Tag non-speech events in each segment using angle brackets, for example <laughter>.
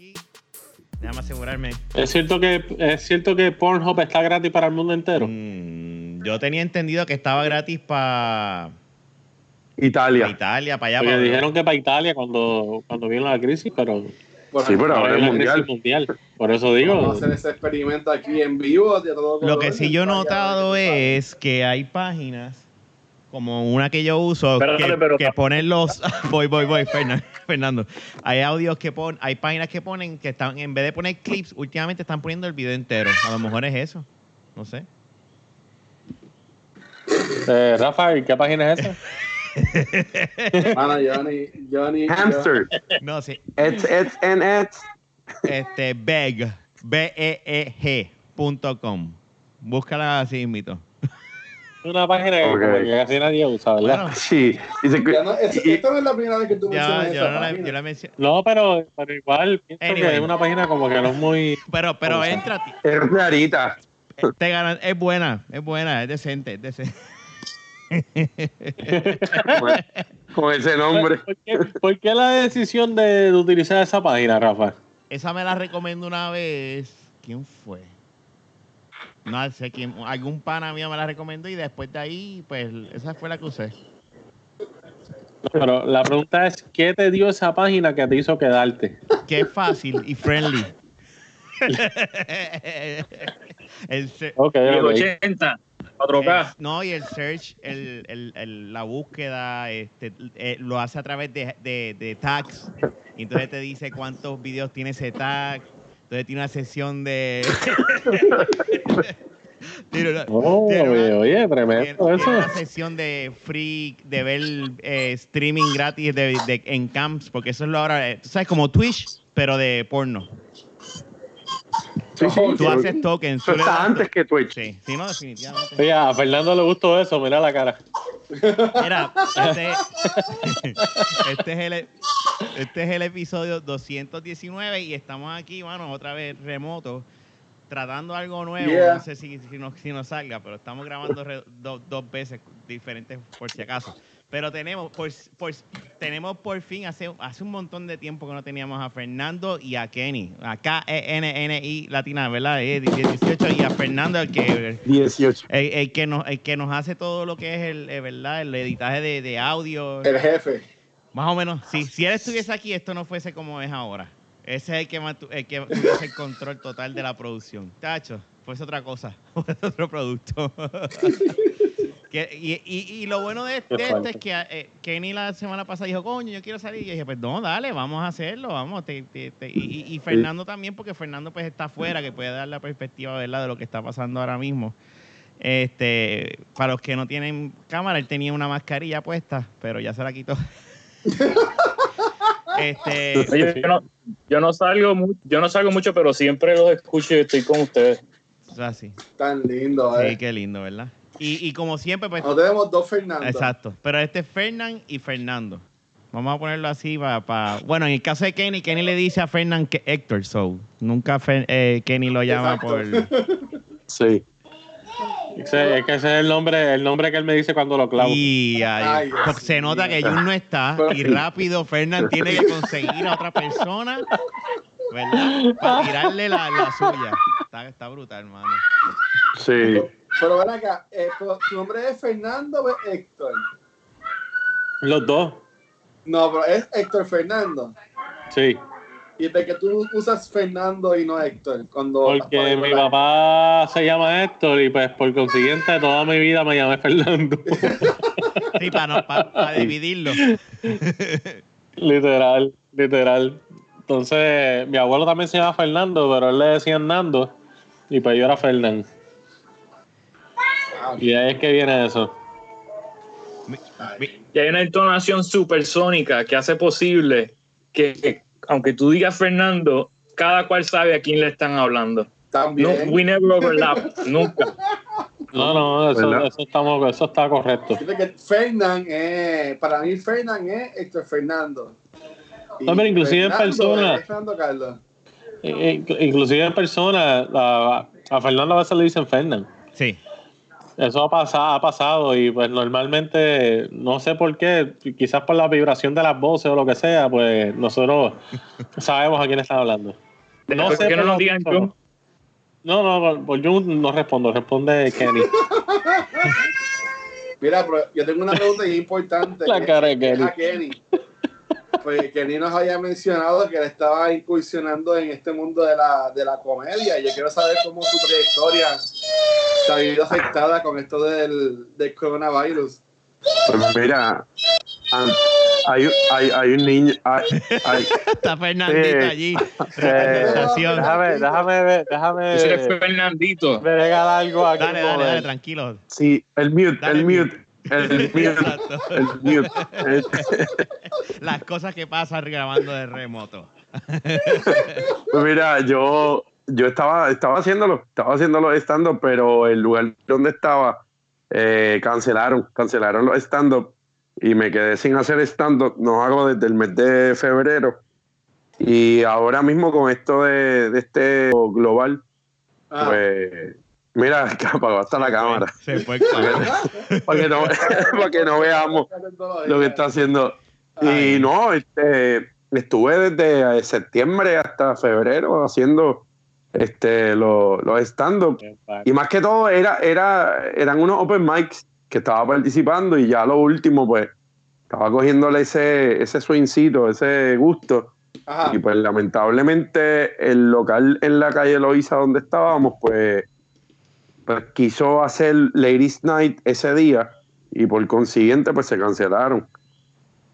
aquí. Déjame asegurarme. ¿Es cierto que, es cierto que Pornhub está gratis para el mundo entero? Mm, yo tenía entendido que estaba gratis para Italia. Italia, para allá. Porque para dijeron que para Italia cuando, cuando vino la crisis, pero Sí, pero ahora es mundial. mundial. Por eso Vamos digo, a hacer ese experimento aquí en vivo. de todo Lo que sí yo he notado es que hay páginas como una que yo uso que, pero- que ponen los <laughs> voy voy voy Fernan- Fernando hay audios que ponen hay páginas que ponen que están en vez de poner clips últimamente están poniendo el video entero a lo mejor es eso no sé eh, Rafa, ¿y ¿qué página es esa? <laughs> Mano, Johnny, Johnny. Hamster. no sí It's, it's, and it's. este beg b e e g punto com búscala así mito Una página que, Ok. como que casi nadie usa, ¿verdad? Bueno, Sí. Ya no, es- y- esto no es la primera vez que tú ya, mencionas yo, esa no la, yo la No, pero, pero igual pienso Anyway. que es una página como que no es muy... pero pero entra es rarita. te ganan- es buena es buena es decente es decente <laughs> Con ese nombre. ¿Por qué, por qué la decisión de, utilizar esa página, Rafa? Esa me la recomendó una vez. ¿Quién fue? No sé quién. Algún pana mío me la recomendó y después de ahí, pues, esa fue la que usé. Pero la pregunta es, ¿qué te dio esa página que te hizo quedarte? Que es fácil y friendly. <laughs> el, se- Ok, ok. 1080, 4K. el- no, y el search, el, el- el- la búsqueda, este, eh, lo hace a través de, de- de tags. Y entonces te dice cuántos videos tiene ese tag. Entonces tiene una sección de. <laughs> Tiene una- Oh, tiene una- oye, tremendo tiene eso. una sección de free, de ver eh, streaming gratis de, de- en camps, porque eso es lo ahora, eh, tú sabes, como Twitch, pero de porno. Sí, sí, Tú sí. haces tokens. Eso está antes que Twitch. Sí, sí, no, definitivamente. Oye, a Fernando le gustó eso, mira la cara. Mira, este, <laughs> este es el, este es el episodio 219 y estamos aquí, mano, otra vez remoto, tratando algo nuevo. Yeah. No sé si, si, nos, si nos salga, pero estamos grabando re- do- dos veces diferentes por si acaso. Pero tenemos por, por- tenemos por fin, hace, hace un montón de tiempo que no teníamos a Fernando y a Kenny. A K-E-N-N-I latina, ¿verdad? Eh, 18 y a Fernando, el que 18. el, el que nos, el que nos hace todo lo que es el, eh, ¿verdad? el editaje de, de audio. El jefe. Más o menos, si, si él estuviese aquí, esto no fuese como es ahora. Ese es el que, el que tuviese el control total de la producción. Tacho, fuese otra cosa, <laughs> fuese otro producto. <laughs> Que- y, y- y lo bueno de, Qué de esto es que eh, Kenny la semana pasada dijo, coño, yo quiero salir. Y yo dije, pues no, dale, vamos a hacerlo, vamos. te- te- te- y, y- y Fernando también, porque Fernando pues está afuera, que puede dar la perspectiva ¿verdad? de lo que está pasando ahora mismo. Este, para los que no tienen cámara, él tenía una mascarilla puesta, pero ya se la quitó. <laughs> este, Oye, yo no, yo no salgo yo no salgo mucho, pero siempre los escucho y estoy con ustedes. o sea, sí. Tan lindo, Sí, eh. qué lindo, ¿verdad? Y, y como siempre, pues, No tenemos dos Fernando. exacto. Pero este es Fernán y Fernando. Vamos a ponerlo así para... Bueno, en el caso de Kenny, Kenny le dice a Fernán que Héctor, so nunca Fer- eh, Kenny lo llama Exacto. por... <laughs> Sí. Ese- es que ese es el nombre, el nombre que él me dice cuando lo clavo. Y ay, Ay, porque se nota que. Jun no está y rápido Fernán tiene que conseguir a otra persona, ¿verdad? Para tirarle la, la suya. Está, está brutal, hermano. Sí. Pero ven acá, eh, ¿tu nombre es Fernando o es Héctor? Los dos, No, pero es Héctor Fernando. sí. ¿Y de que tú usas Fernando y no Héctor? Cuando Porque mi papá se llama Héctor y pues por consiguiente toda mi vida me llamé Fernando. <laughs> Sí, para, no, para, para dividirlo. <laughs> literal, literal. Entonces, mi abuelo también se llama Fernando, pero él le decían Nando y pues yo era Fernán. Y ahí es que viene eso. Y hay una entonación supersónica que hace posible que, que, aunque tú digas Fernando, cada cual sabe a quién le están hablando. No, También. we never overlap, <laughs> nunca. No, no, eso, eso, estamos, eso está correcto. Fernán es, para mí Fernán es Héctor Fernando. Y No, pero inclusive en persona. es Fernando Carlos. Eh, Inclusive en persona, a, a Fernando a veces le dicen Fernán. Sí. Eso ha pasado, ha pasado y pues normalmente, no sé por qué, quizás por la vibración de las voces o lo que sea, pues nosotros <laughs> sabemos a quién están hablando. No ¿Por qué no nos digan Jun? No, no, por Jun no respondo, responde Kenny. <laughs> Mira, pero yo tengo una pregunta importante. La cara de Kenny. A Kenny. Pues Kenny nos había mencionado que él estaba incursionando en este mundo de la, de la comedia y yo quiero saber cómo su trayectoria se ha visto afectada con esto del, del coronavirus. Pues mira, hay, hay, hay un niño. Hay, hay, Está Fernandito Sí. allí. eh, Representación. Déjame, déjame ver, déjame es Fernandito. regalar algo aquí. Dale, dale, dale, tranquilo. sí, el mute, Dale el mute. El <laughs> mute. Exacto. El mute. <laughs> Eh, Las cosas que pasan grabando de remoto. Pues mira, yo, yo estaba, estaba haciéndolo, estaba haciéndolo stand-up, pero el lugar donde estaba eh, cancelaron, cancelaron los stand-up y me quedé sin hacer stand-up. No hago desde el mes de febrero. Y ahora mismo con esto de, de este global, Ah, pues mira, <laughs> que apagó hasta la cámara. Se fue <laughs> para que no, <laughs> para que no veamos lo que está haciendo. Y no, este, estuve desde eh, septiembre hasta febrero haciendo este, los, los stand-up. Y más que todo era, era, eran unos open mics que estaba participando y ya lo último, pues, estaba cogiéndole ese, ese swingcito, ese gusto. Ajá. Y pues lamentablemente el local en la calle Loíza donde estábamos, pues, pues quiso hacer Ladies Night ese día y por consiguiente pues se cancelaron.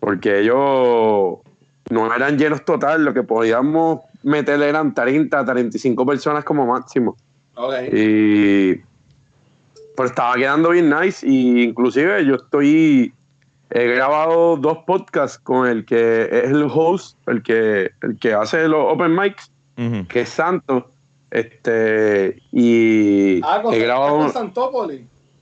Porque ellos no eran llenos total, lo que podíamos meter eran 30, 35 personas como máximo. Ok. Y pero estaba quedando bien nice y inclusive yo estoy he grabado dos podcasts con el que es el host, el que el que hace los open mics, que es Santo. Este y Ah, con, he grabado con.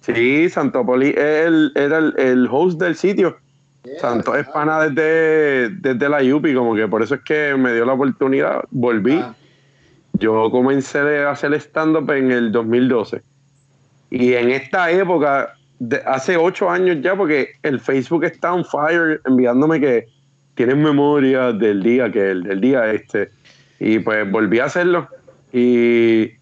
Sí, Santopoli el, era el, el host del sitio. Yeah, Santo es ah, pana desde, desde la Yupi, como que por eso es que me dio la oportunidad. Volví. ah. Yo comencé a hacer stand-up en el 2012. Y en esta época, de- hace ocho años ya, porque el Facebook está on fire, enviándome que tienes memoria del día, que el del día este. Y pues volví a hacerlo. Y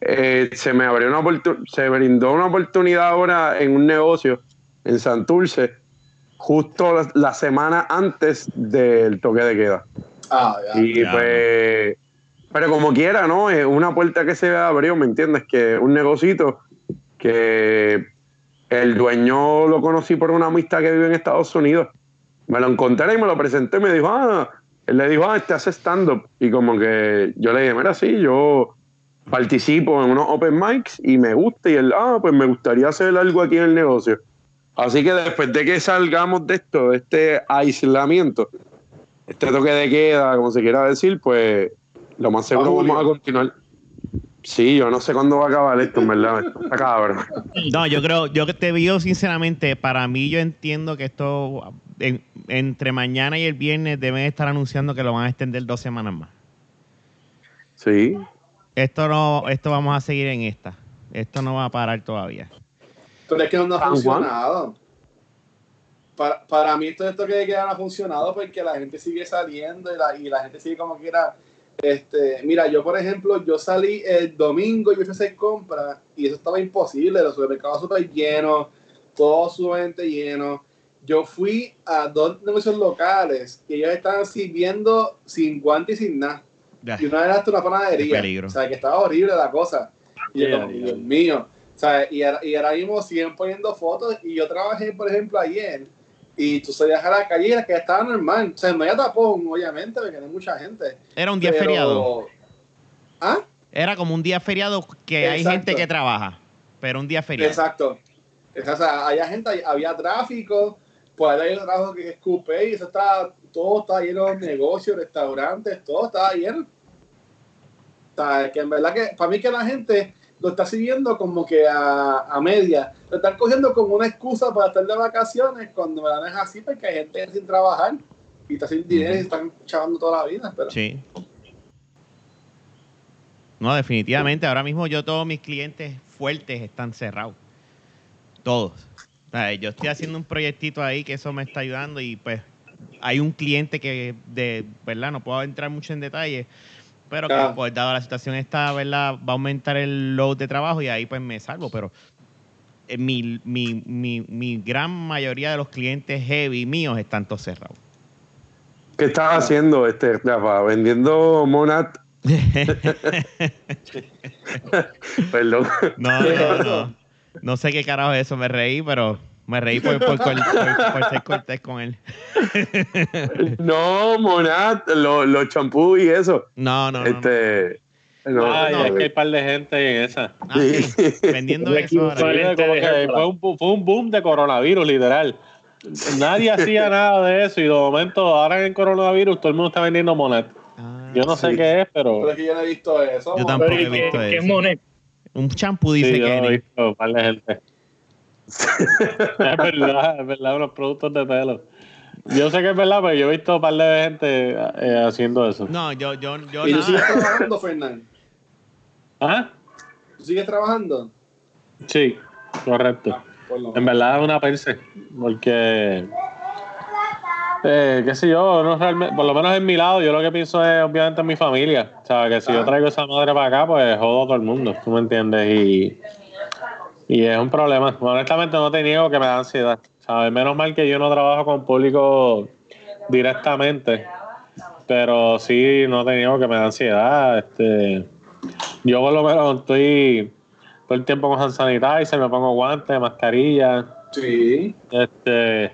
eh, se me abrió una se brindó una oportunidad ahora en un negocio en Santurce, justo la, la semana antes del toque de queda. Ah, ya. Y Ya. pues, pero como quiera, ¿no? Es una puerta que se abrió, ¿me entiendes? Que un negocito que el dueño lo conocí por una amistad que vive en Estados Unidos. Me lo encontré y me lo presenté y me dijo, ah, él le dijo, ah, este hace stand-up. Y como que yo le dije, mira, sí, yo participo en unos open mics y me gusta. Y él, ah, pues me gustaría hacer algo aquí en el negocio. Así que después de que salgamos de esto, de este aislamiento, este toque de queda, como se quiera decir, pues lo más seguro A julio. vamos a continuar. Sí, yo no sé cuándo va a acabar esto, en verdad. Está cabrón. No, yo creo, yo que te digo sinceramente, para mí yo entiendo que esto en- entre mañana y el viernes deben estar anunciando que lo van a extender dos semanas más. Sí. Esto no, esto vamos a seguir en esta. Esto no va a parar todavía. Pero es que no ha Juan. funcionado. Para, para mí todo esto que queda no ha funcionado porque la gente sigue saliendo y la, y la gente sigue como quiera. Este, mira, yo por ejemplo, yo salí el domingo y me fui a hacer compras y eso estaba imposible, los supermercados súper llenos, todo sumamente lleno. Yo fui a dos negocios locales y ellos estaban sirviendo sin guantes y sin nada. Y una era hasta una panadería. O sea, que estaba horrible la cosa. Y yo Yeah, como, yeah. Dios mío. O sea, y, ahora- y ahora mismo siguen poniendo fotos. Y yo trabajé, por ejemplo, ayer. Y tú salías a la calle y la calle estaba normal. O sea, no había tapón, obviamente, porque no hay mucha gente. Era un día Pero- feriado. ¿Ah? Era como un día feriado que hay gente que trabaja, pero un día feriado. Exacto. O sea, había gente, había tráfico. Pues ahí hay un trabajo que escupe y eso estaba, todo estaba lleno de negocios, restaurantes, todo estaba lleno. O sea, que en verdad que para mí que la gente lo está siguiendo como que a, a media. Lo están cogiendo como una excusa para estar de vacaciones cuando me la es así porque hay gente sin trabajar y está sin dinero y están chavando toda la vida. Pero Sí. No, definitivamente. Ahora mismo yo todos mis clientes fuertes están cerrados. Todos. Yo estoy haciendo un proyectito ahí que eso me está ayudando y pues hay un cliente que de verdad no puedo entrar mucho en detalle, pero que Ah. pues dado la situación está, ¿verdad? Va a aumentar el load de trabajo y ahí pues me salvo, pero eh, mi, mi, mi, mi gran mayoría de los clientes heavy míos están todos cerrados. ¿Qué estás haciendo, este, Rafa? ¿Vendiendo Monat? <laughs> <laughs> Perdón. No, no, no. No sé qué carajo es eso, me reí, pero me reí por, por, por- por ser cortés con él. <laughs> No, Monat, lo- los champús y eso. No, no, no. no. este. No, Ay, no, es que hay un par de gente en esa. Ah, sí, vendiendo eso ahora. De fue, un, fue un boom de coronavirus, literal. Nadie <laughs> hacía nada de eso y de momento, ahora en el coronavirus, todo el mundo está vendiendo monet. Ah, Yo no sé qué es, Pero pero es que yo no he visto eso. Yo tampoco. Pero ¿y he qué, visto qué eso. Monet? Un champú dice sí, yo Kenny. he visto un par de gente. <laughs> es verdad, es verdad, unos productos de pelo. Yo sé que es verdad, pero yo he visto un par de gente eh, haciendo eso. No, yo, yo, yo ¿Y tú sigues trabajando, Fernán? ¿Ah? ¿Tú sigues trabajando? Sí, correcto. Lo En verdad es una perse, porque, eh, qué sé yo, no realmente, por lo menos en mi lado, yo lo que pienso es obviamente en mi familia. O sea, que si yo traigo esa madre para acá, pues jodo a todo el mundo, tú me entiendes, y, y es un problema. Honestamente no te niego que me da ansiedad, ¿sabes? Menos mal que yo no trabajo con público directamente, pero sí, no te niego que me da ansiedad. Este, yo por lo menos estoy todo el tiempo con hand sanitizer, me pongo guantes, mascarilla. Sí. Este,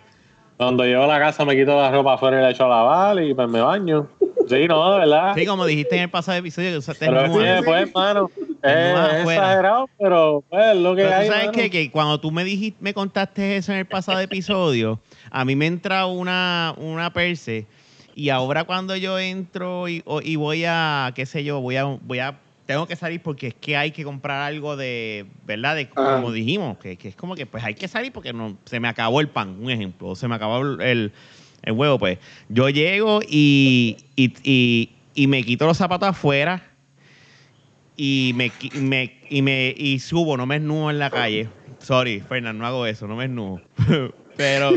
cuando llego a la casa me quito la ropa afuera y la echo a lavar y pues me baño. Sí, no, de verdad. Sí, como dijiste en el pasado episodio, que usaste pero que, pues, mano, es, exagerado, pero pues es lo que Pero tú hay. sabes mano. que, cuando tú me dijiste, me contaste eso en el pasado episodio, a mí me entra una, una perse y ahora cuando yo entro y, y voy a, qué sé yo, voy a, voy a, tengo que salir porque es que hay que comprar algo de, ¿verdad? De, Ah. como dijimos, que, que es como que pues hay que salir porque no, se me acabó el pan, un ejemplo, o se me acabó el, el- huevo, pues yo llego y, y, y, y me quito los zapatos afuera y me, me, y me y subo, no me esnudo en la calle. Sorry, Fernando, no hago eso, no me esnudo. <laughs> pero,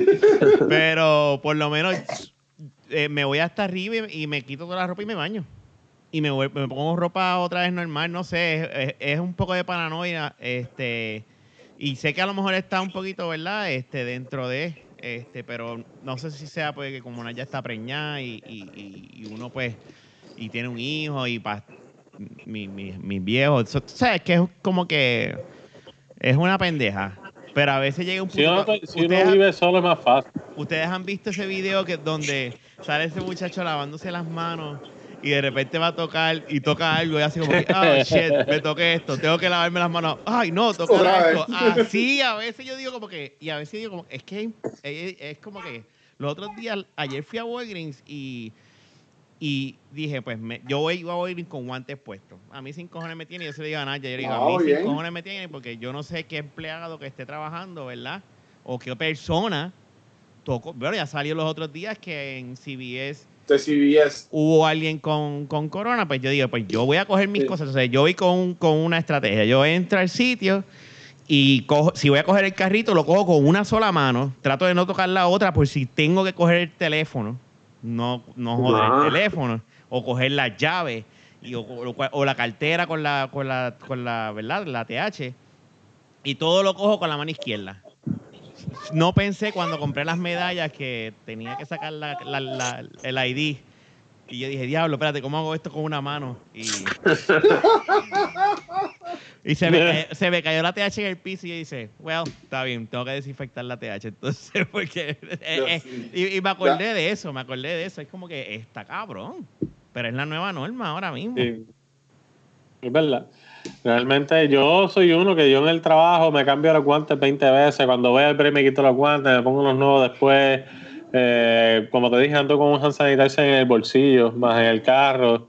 pero por lo menos eh, me voy hasta arriba y, y me quito toda la ropa y me baño. Y me, me pongo ropa otra vez normal, no sé, es, es- es un poco de paranoia, este, y sé que a lo mejor está un poquito, ¿verdad? Este, dentro de, este, pero no sé si sea porque como una ya está preñada y, y, y- y uno pues, y tiene un hijo y pa, mi, mi, mis viejos, so- sabes que es como que es una pendeja, pero a veces llega un Si uno, punto- si uno ustedes- vive solo es más fácil. Ustedes han visto ese video que donde sale ese muchacho lavándose las manos y de repente va a tocar y toca algo y así como que, oh shit, me toqué esto, tengo que lavarme las manos. Ay, no, toca esto. Así a veces yo digo como que, y a veces digo como, es que es, es como que los otros días, ayer fui a Walgreens y, y dije, pues me- yo voy a Walgreens con guantes puestos. A mí sin cojones me tiene, yo se lo digo a Naya, yo digo, a mí sin bien. cojones me tiene porque yo no sé qué empleado que esté trabajando, ¿verdad? O qué persona tocó. Bueno, ya salió los otros días que en CBS CBS. hubo alguien con, con corona, pues yo digo, pues yo voy a coger mis Sí. cosas. Entonces, yo voy con, con una estrategia. Yo entro al sitio y cojo, si voy a coger el carrito, lo cojo con una sola mano. Trato de no tocar la otra por si tengo que coger el teléfono. No, no joder Ah. el teléfono. O coger la llave. Y, o, o- o la cartera con la, con la, con la, ¿verdad? La TH. Y todo lo cojo con la mano izquierda. No pensé cuando compré las medallas que tenía que sacar la- la- la- el ID. Y yo dije, diablo, espérate, ¿cómo hago esto con una mano? Y, <laughs> y se, me cayó, se me cayó la TH en el piso y yo dije, well, está bien, tengo que desinfectar la TH. Entonces, <laughs> porque... eh, eh, y, y me acordé de eso, me acordé de eso. Es como que está cabrón. Pero es la nueva norma ahora mismo. Sí. Es verdad. Realmente yo soy uno que yo en el trabajo me cambio los guantes 20 veces. Cuando voy al break me quito los guantes, me pongo unos nuevos después. Eh, como te dije, ando con un hand sanitizer en el bolsillo, más en el carro.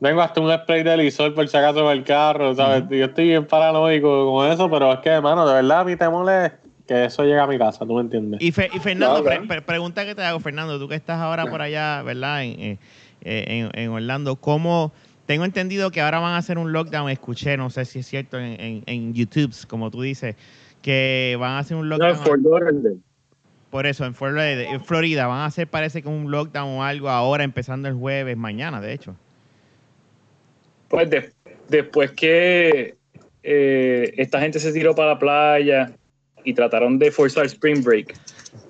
Tengo hasta un spray de lisol por si acaso en el carro, ¿sabes? Yo estoy bien paranoico con eso, pero es que, hermano, de verdad mi temor es que eso llegue a mi casa, ¿tú me entiendes? Y, Fe- y Fernando, Claro, pre- pre- pregunta que te hago, Fernando, tú que estás ahora por allá, ¿verdad? En, eh, eh, en, en Orlando, ¿cómo? Tengo entendido que ahora van a hacer un lockdown, escuché, no sé si es cierto, en, en, en YouTube, como tú dices, que van a hacer un No, lockdown. Fort Lauderdale. Por eso, en Florida, en Florida van a hacer, parece que un lockdown o algo ahora, empezando el jueves, mañana, de hecho. Pues de- después que eh, esta gente se tiró para la playa y trataron de forzar Spring Break,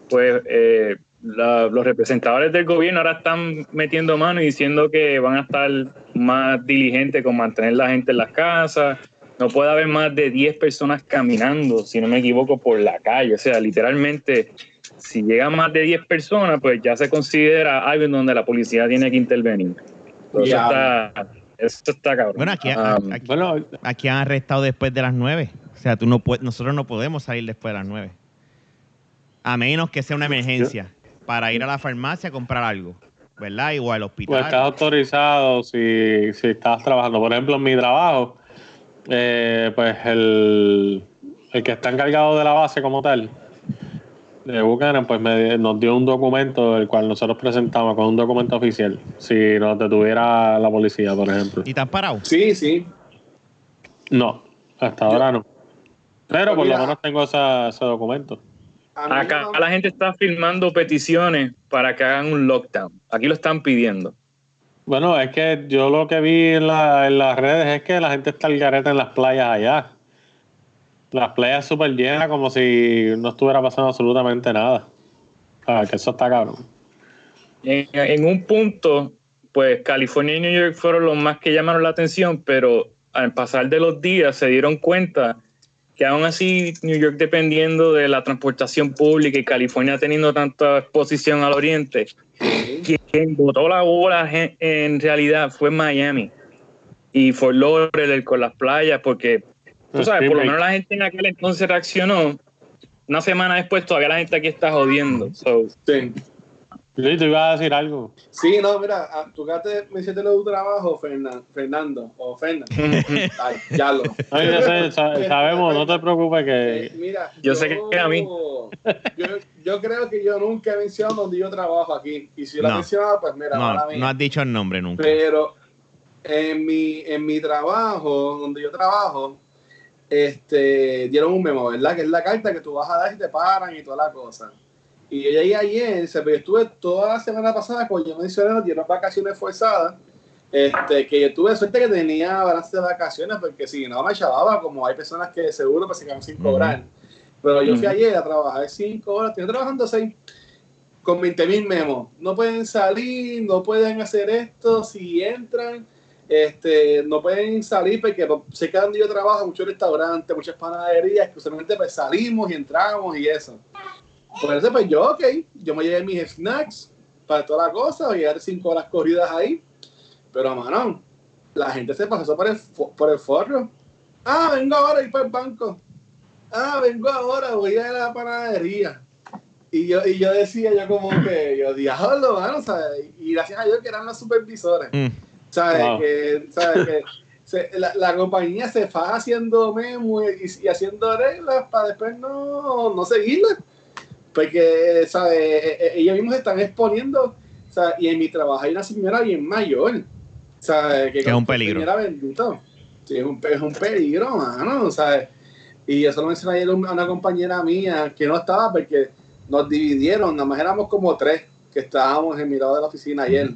pues eh, la- los representadores del gobierno ahora están metiendo mano y diciendo que van a estar más diligentes con mantener la gente en las casas. No puede haber más de 10 personas caminando, si no me equivoco, por la calle. O sea, literalmente, si llegan más de 10 personas, pues ya se considera algo en donde la policía tiene que intervenir. Eso está, eso está cabrón. Bueno, aquí, Um, aquí, Bueno, aquí han arrestado después de las 9. O sea, tú no puedes, nosotros no podemos salir después de las 9. A menos que sea una emergencia para ir a la farmacia a comprar algo, ¿verdad? O al pues hospital. estás autorizado si, si estás trabajando. Por ejemplo, en mi trabajo, eh, pues el, el que está encargado de la base como tal, de Buchanan, pues me- nos dio un documento el cual nosotros presentamos con un documento oficial. Si nos detuviera la policía, por ejemplo. ¿Y te han parado? Sí, sí. No, hasta ahora no. Pero por lo menos tengo esa- ese documento. Acá no- la gente está firmando peticiones para que hagan un lockdown. Aquí lo están pidiendo. Bueno, es que yo lo que vi en, la- en las redes es que la gente está al garete en las playas allá. Las playas súper llenas como si no estuviera pasando absolutamente nada. Ah, que eso está cabrón. En, en un punto, pues California y New York fueron los más que llamaron la atención, pero al pasar de los días se dieron cuenta que aún así New York dependiendo de la transportación pública y California teniendo tanta exposición al oriente, quien botó la bola en, en realidad fue Miami y Fort Lauderdale con las playas, porque tú sabes, por lo menos la gente en aquel entonces reaccionó. Una semana después todavía la gente aquí está jodiendo. So, Sí. Luis, tú ibas a decir algo. Sí, no, mira, ah, tú que te me hiciste lo de tu trabajo, Fernan- Fernando, o Fernando. <laughs> Ay, ya lo. Ay, yo sé, sa- <laughs> sabemos, no te preocupes Eh, que... mira, Yo sé que a mí. Yo, yo creo que yo nunca he mencionado donde yo trabajo aquí. Y si lo he No. mencionado, pues mira, No, ahora no has dicho el nombre nunca. Pero en mi, en mi trabajo, donde yo trabajo, este, dieron un memo, ¿verdad? Que es la carta que tú vas a dar y te paran y toda la cosa. Y yo llegué ayer, se- pero yo estuve toda la semana pasada, como yo mencioné, nos dieron vacaciones forzadas. Este, que yo tuve suerte que tenía balance de vacaciones, porque si no me chavaba, como hay personas que seguro pues, se quedan sin cobrar. Pero yo fui ayer a trabajar cinco horas, estoy trabajando seis con 20 mil memos. No pueden salir, no pueden hacer esto, si entran, este, no pueden salir porque sé que donde yo trabajo, muchos restaurantes, muchas panaderías, que usualmente pues salimos y entramos y eso. Por eso pues yo, ok, yo me llevé mis snacks para toda la cosa, voy a llegar cinco horas corridas ahí, pero mano, la gente se pasó por el, por el forro. Ah, vengo ahora a ir para el banco. Ah, vengo ahora, voy a ir a la panadería. Y yo, y yo decía, yo como que, yo, diablo, mano, ¿sabes? Y gracias a Dios que eran los supervisores, Mm. ¿sabes? Wow. Que, ¿sabes? que se- la, la compañía se fue haciendo memo y, y haciendo reglas para después no, no seguirlas. Porque, ¿sabes? E- e- Ellos mismos están exponiendo, ¿sabes? Y en mi trabajo hay una señora bien mayor, ¿sabes? Que es un peligro. Bendito. Sí, es un, es un peligro, mano, ¿sabes? Y eso lo mencioné ayer a una compañera mía que no estaba porque nos dividieron, nada más éramos como tres que estábamos en mi lado de la oficina ayer.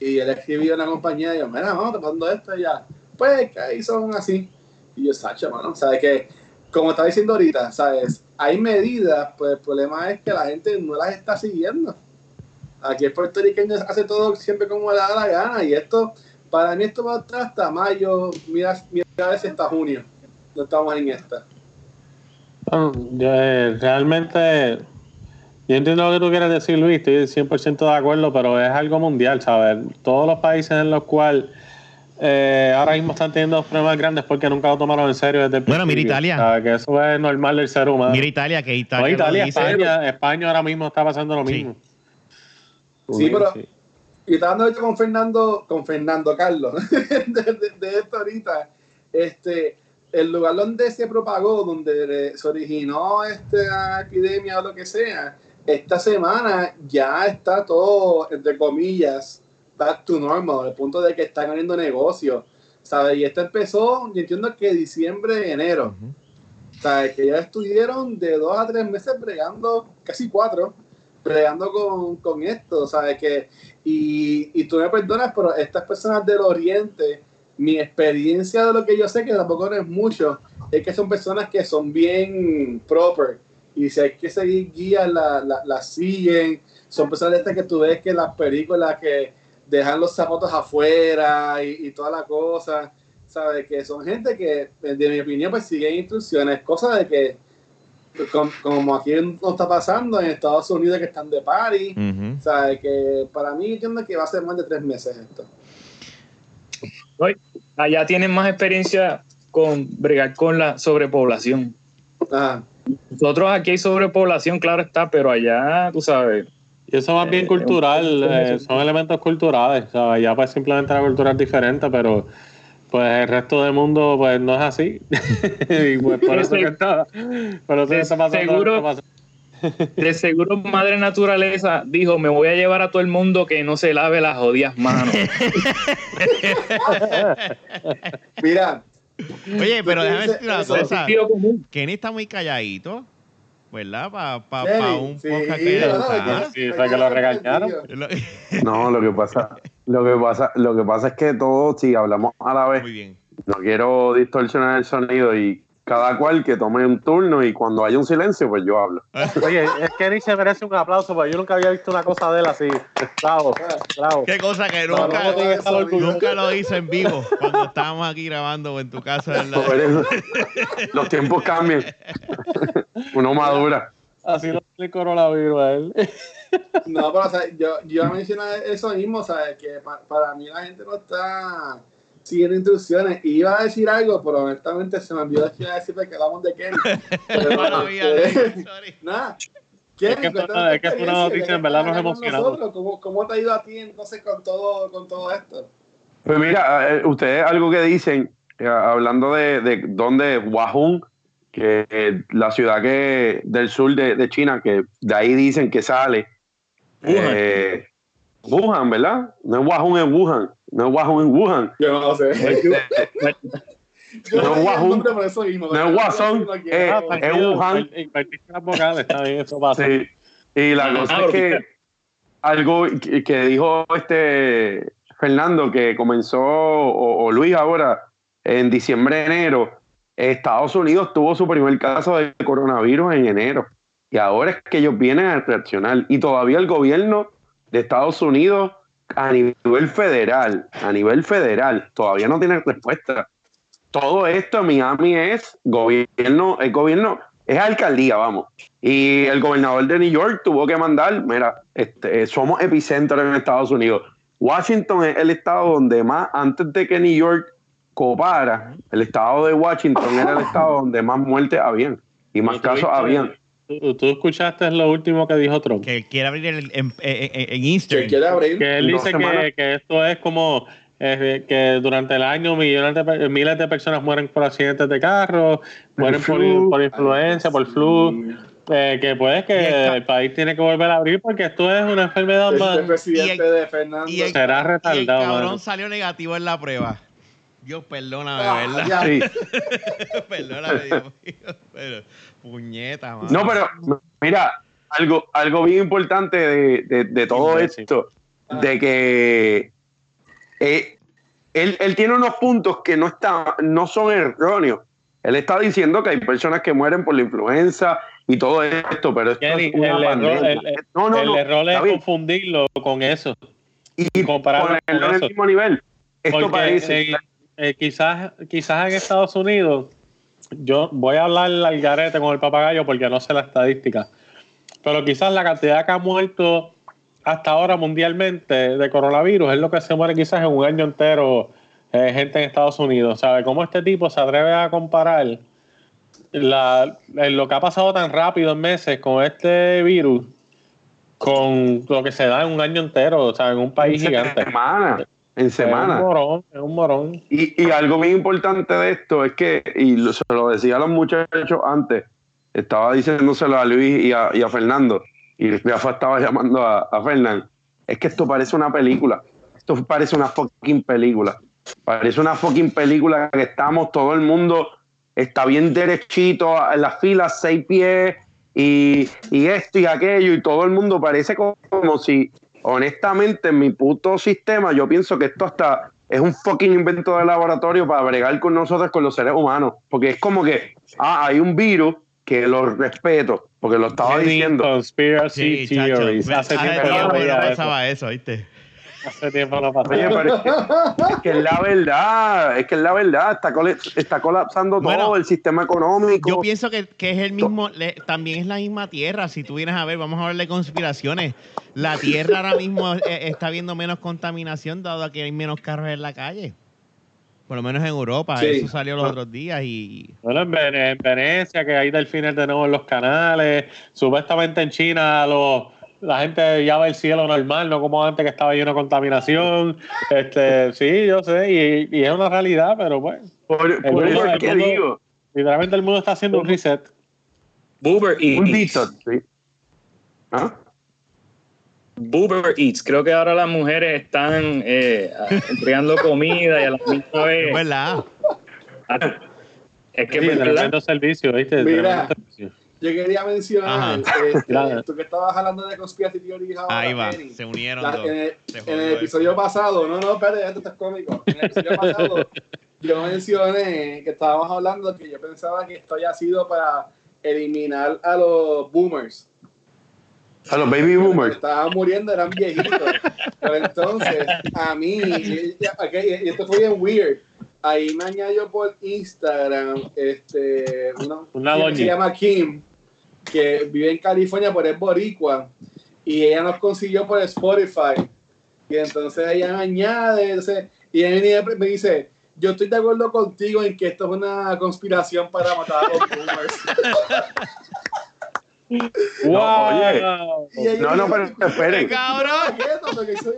Y él escribió a una compañía y yo, mira, vamos, te pasando esto y ya. Pues que ahí son así. Y yo, Sacha, mano, ¿sabes que Como estaba diciendo ahorita, ¿sabes? Hay medidas, pues el problema es que la gente no las está siguiendo. Aquí el puertorriqueño hace todo siempre como le da la gana y esto, para mí esto va a estar hasta mayo, mira, mira a si hasta junio. No estamos en esta. Yo, eh, realmente, yo entiendo lo que tú quieres decir, Luis, estoy 100% de acuerdo, pero es algo mundial, ¿sabes? Todos los países en los cuales eh, ahora mismo están teniendo problemas grandes porque nunca lo tomaron en serio desde el Bueno, mira principio. Italia. ¿sabes? Que eso es normal del ser humano. Mira Italia, que No, Italia, Italia, lo dice. España, España ahora mismo está pasando lo Sí. mismo. Sí, pero- Y estaba hablando ahorita con Fernando, con Fernando Carlos, <laughs> de, de- de esto ahorita, este, el lugar donde se propagó, donde se originó esta epidemia o lo que sea, esta semana ya está todo, entre comillas, back to normal, al punto de que están abriendo negocios, ¿sabes? Y esto empezó, yo entiendo que diciembre, enero. ¿Sabes? Que ya estuvieron de dos a tres meses bregando, casi cuatro, bregando con, con esto, ¿sabes? Que, y, y tú me perdonas, pero estas personas del Oriente, mi experiencia de lo que yo sé, que tampoco no es mucho, es que son personas que son bien proper. Y si hay que seguir guías, las la, la siguen. Son personas estas que tú ves que las películas que dejan los zapatos afuera y, y toda la cosa. ¿Sabes? Que son gente que, de mi opinión, pues siguen instrucciones. Cosa de que, com- como aquí no está pasando en Estados Unidos que están de party. Ujú. ¿Sabes? Que para mí entiendo que va a ser más de tres meses esto. Allá tienen más experiencia con bregar con la sobrepoblación. Ajá. Nosotros aquí hay sobrepoblación, claro está, pero allá, tú sabes, Y eso más bien Eh, cultural, un- eh, son elementos culturales, o sea, ya pues simplemente la cultura es diferente, pero pues el resto del mundo pues no es así. <laughs> y pues por eso que está, por eso que está pasando lo que Seguro- está pasando. de seguro Madre Naturaleza dijo, me voy a llevar a todo el mundo que no se lave las jodidas manos. Mira, Oye, pero déjame decir una cosa. Kenny está muy calladito, ¿verdad? Para pa, pa un sí, podcast que no, está. Sí, o sea, que lo regañaron. <laughs> No, lo que pasa, lo que pasa, lo que pasa es que todos, si hablamos a la vez, Muy bien. no quiero distorsionar el sonido y cada cual que tome un turno y cuando haya un silencio, pues yo hablo. <laughs> Oye, es que Eric se merece un aplauso, porque yo nunca había visto una cosa de él así. Bravo, bravo. Qué cosa que nunca, no, nunca lo hice en vivo cuando estábamos aquí grabando en tu casa. <laughs> eso, los tiempos cambian. Uno madura. Así no el coronavirus a él. No, pero o sea, yo, yo mencioné eso mismo, ¿sabes? Que pa- para mí la gente no está siguiendo instrucciones. Y iba a decir algo, pero honestamente se me olvidó que iba a decir que hablamos de Kenny. <laughs> Pero, sorry. Nada. Es que es que fue una noticia, en verdad nos emocionamos. ¿Cómo, ¿Cómo te ha ido a ti entonces con todo, con todo esto? Pues mira, eh, ustedes algo que dicen, eh, hablando de, de dónde, Wuhan, que eh, la ciudad que del sur de, de China, que de ahí dicen que sale. Wuhan. eh, Wuhan, ¿verdad? No es Wuhan en Wuhan, no es Wuhan en Wuhan. Yo no lo sé. Yo No, el Wahoo. No es Guasón, eh, Ah, es Wuhan. Sí. Y la Ah, cosa es porque- que algo que, que dijo este Fernando, que comenzó, o, o Luis ahora, en diciembre, enero, Estados Unidos tuvo su primer caso de coronavirus en enero. Y ahora es que ellos vienen a reaccionar. Y todavía el gobierno de Estados Unidos, a nivel federal, a nivel federal, todavía no tiene respuesta. Todo esto en Miami es gobierno, el gobierno, es alcaldía, vamos. Y el gobernador de New York tuvo que mandar, mira, este, somos epicentro en Estados Unidos. Washington es el estado donde más, antes de que New York copara, el estado de Washington era el estado donde más muertes habían y más ¿Tú casos habían. ¿Tú, tú escuchaste lo último que dijo Trump? Que quiere abrir el, en, en, en Que Eastern. quiere abrir. Que él dice que, que esto es como eh, que durante el año millones de, miles de personas mueren por accidentes de carro, mueren por, flu. por influencia, por flu, eh, que pues que el país tiene que volver a abrir porque esto es una enfermedad Este más. presidente Y el- de Fernando. y el- Será Y el retardado. cabrón mano. salió negativo en la prueba. Dios, perdóname, Ah, ¿verdad? Sí. <laughs> perdóname, Dios mío. Pero, puñeta, mano. No, pero mira, algo, algo bien importante de, de- de todo esto, de que eh, él, él tiene unos puntos que no, está, no son erróneos. Él está diciendo que hay personas que mueren por la influenza y todo esto, pero esto es una el error- pandemia. el- no, no, el no, error es confundirlo con eso. y compararlo con en el eso. mismo nivel. Esto Porque parece. eh, eh, quizás, quizás en Estados Unidos, yo voy a hablar al garete con el papagayo porque no sé la estadística, pero quizás la cantidad que ha muerto hasta ahora mundialmente de coronavirus es lo que se muere quizás en un año entero eh, gente en Estados Unidos. ¿Sabe cómo este tipo se atreve a comparar la, eh, lo que ha pasado tan rápido en meses con este virus con lo que se da en un año entero, o sea, en un país en gigante? semana. En Es semana. un morón, es un morón. Y, y algo bien importante de esto es que, y se lo decía a los muchachos antes, estaba diciéndoselo a Luis y a, y a Fernando, y Rafa estaba llamando a, a Fernán, es que esto parece una película, esto parece una fucking película, parece una fucking película que estamos todo el mundo está bien derechito en las filas, seis pies y, y esto y aquello, y todo el mundo parece como, como si, honestamente, en mi puto sistema, yo pienso que esto hasta es un fucking invento de laboratorio para bregar con nosotros, con los seres humanos, porque es como que, ah, hay un virus que lo respeto, porque lo estaba diciendo. Conspiracy Sí, theories. Hace Hace tiempo tiempo no pasaba eso, ¿viste? Hace tiempo no pasaba. Oye, pero es que, es que es la verdad, es que es la verdad, está, cole- está colapsando Bueno, todo el sistema económico. Yo pienso que, que es el mismo, le- también es la misma Tierra. Si tú vienes a ver, vamos a hablar de conspiraciones. La Tierra ahora mismo <laughs> eh, está viendo menos contaminación dado que hay menos carros en la calle. Por lo menos en Europa. Sí. Eso salió los Ah. otros días y... Bueno, en, Vene- en Venecia, que hay delfines de nuevo en los canales. Supuestamente en China los, la gente ya ve el cielo normal, no como antes que estaba lleno de contaminación. Este, sí, yo sé, y, y es una realidad, pero bueno, por, por mundo- eso es el que mundo- digo, literalmente el mundo está haciendo un reset. Boober Eats. un detox, sí. ¿Ah? Boober Eats. Creo que ahora las mujeres están eh, entregando comida y a la misma vez. Es verdad. Es que Sí, verdad. tremendo servicio, ¿viste? Mira. Tremendo servicio. Yo quería mencionar, Ajá. este, <laughs> Claro. tú que estabas hablando de conspiracy theories ahora, Ahí va. Se unieron La- dos. en, el, Se en jodió el episodio pasado, no, no, espérate, esto está cómico. En el episodio <laughs> pasado, yo mencioné que estábamos hablando que yo pensaba que esto había sido para eliminar a los boomers. A los baby boomers. estaban muriendo eran viejitos. Pero entonces, a mí, y, y- esto fue bien weird. Ahí me añadió por Instagram este, una, Una que doña. se llama Kim, que vive en California, pero es boricua. Y ella nos consiguió por Spotify. Y entonces ella me añade, y ella me dice, yo estoy de acuerdo contigo en que esto es una conspiración para matar a los boomers. <laughs> No, oye. No, no, pero esperen. ¡Cabrón! porque estoy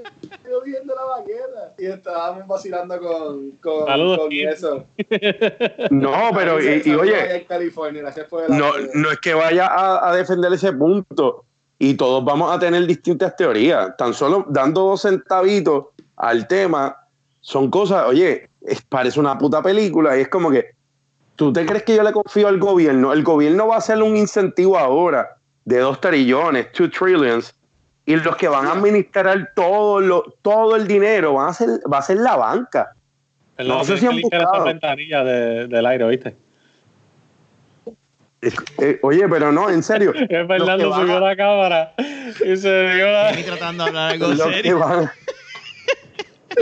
viendo la baqueta. Y estábamos vacilando con, con, con eso. No, pero, y, y oye, no, no es que vaya a, a defender ese punto y todos vamos a tener distintas teorías. Tan solo dando dos centavitos al tema son cosas, oye, es- parece una puta película y es como que, ¿tú te crees que yo le confío al gobierno? El gobierno va a hacer un incentivo ahora de dos trillones, two trillions, y los que van a administrar todo, lo, todo el dinero van a ser, va a ser la banca. Perdón, No sé si han buscado. esa ventanilla de- del aire, ¿viste? Eh, oye, pero no, en serio. <laughs> Fernando subió a- la cámara y se dio la... Jenny tratando de hablar algo <laughs> serio.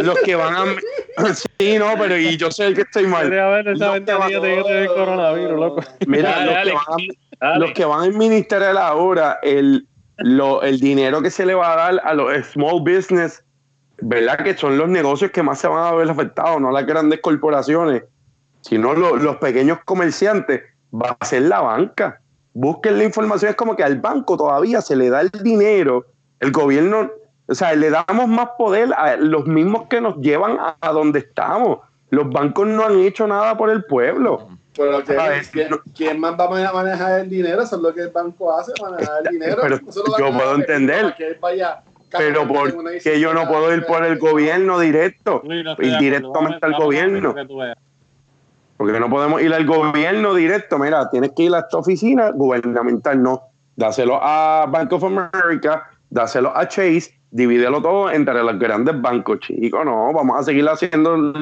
Los que van a <laughs> sí no pero y yo sé el que estoy mal esa Los que van- coronavirus, loco. mira Dale, los, dale, que van a, Dale. los que van a administrar ahora el lo, el dinero que se le va a dar a los small business verdad que son los negocios que más se van a ver afectados no las grandes corporaciones sino lo- los pequeños comerciantes va a ser la banca busquen la información es como que al banco todavía se le da el dinero el gobierno o sea, le damos más poder a los mismos que nos llevan a, a donde estamos. Los bancos no han hecho nada por el pueblo. Pero ¿quién, quién- más va a mane- manejar el dinero? Eso es lo que el banco hace, manejar el <laughs> dinero. Pero yo puedo entender. para que él vaya Pero porque yo no puedo ir por el gobierno directo, no ir directamente al gobierno. Porque no podemos ir al gobierno directo. Mira, tienes que ir a esta oficina gubernamental, no. Dáselo a Bank of America, dáselo a Chase, divídelo todo entre los grandes bancos, chicos. No, vamos a seguir haciendo,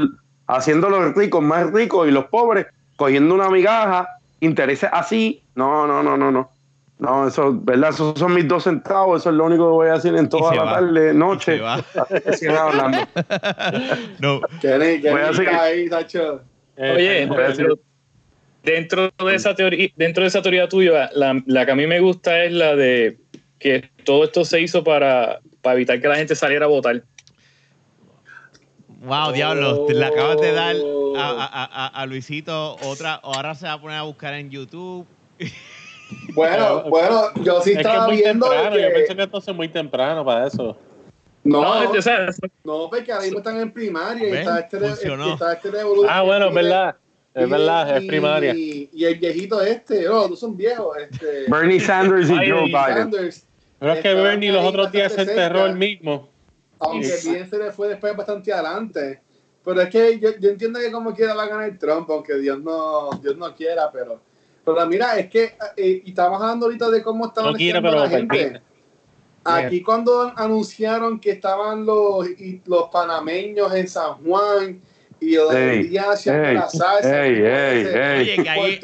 haciendo los ricos más ricos y los pobres cogiendo una migaja, intereses así. No, no, no, no, no. No, eso, ¿verdad? Esos son mis dos centavos, eso es lo único que voy a decir en toda la va. tarde, Se noche. va. <laughs> Sigan hablando. <laughs> No. Kenny, Kenny Voy a está seguir. ahí, Tacho. Eh, Oye, voy a decir- pero dentro de esa teoría, dentro de esa teoría tuya, la, la que a mí me gusta es la de que todo esto se hizo para, para evitar que la gente saliera a votar. Wow, diablo, te le acabas de dar Oh. a, a- a- a Luisito otra, ahora se va a poner a buscar en YouTube. <laughs> Bueno, bueno, yo sí Es que es estaba muy viendo temprano, yo que... pienso que entonces es muy temprano para eso. No, No, o sea, no, porque ahora mismo están en primaria y está este, Funcionó. está este Ah, bueno, es verdad. Es verdad, es primaria. Y el viejito este, no, no son viejos, este... Bernie Sanders y Joe Biden. Sanders, Pero es que Bernie los otros días se enterró él mismo. aunque bien se le fue después bastante adelante, pero es que yo, yo entiendo que como quiera va a ganar Trump, aunque Dios no, Dios no quiera, pero, pero mira, es que, eh, y estamos hablando ahorita de cómo estaban No quiere, eligiendo pero la gente. permite. Aquí cuando anunciaron que estaban los, los panameños en San Juan y los Ey, del día hacia ey, la salsa. ey, como ey, ese, ey. Oye, que ahí-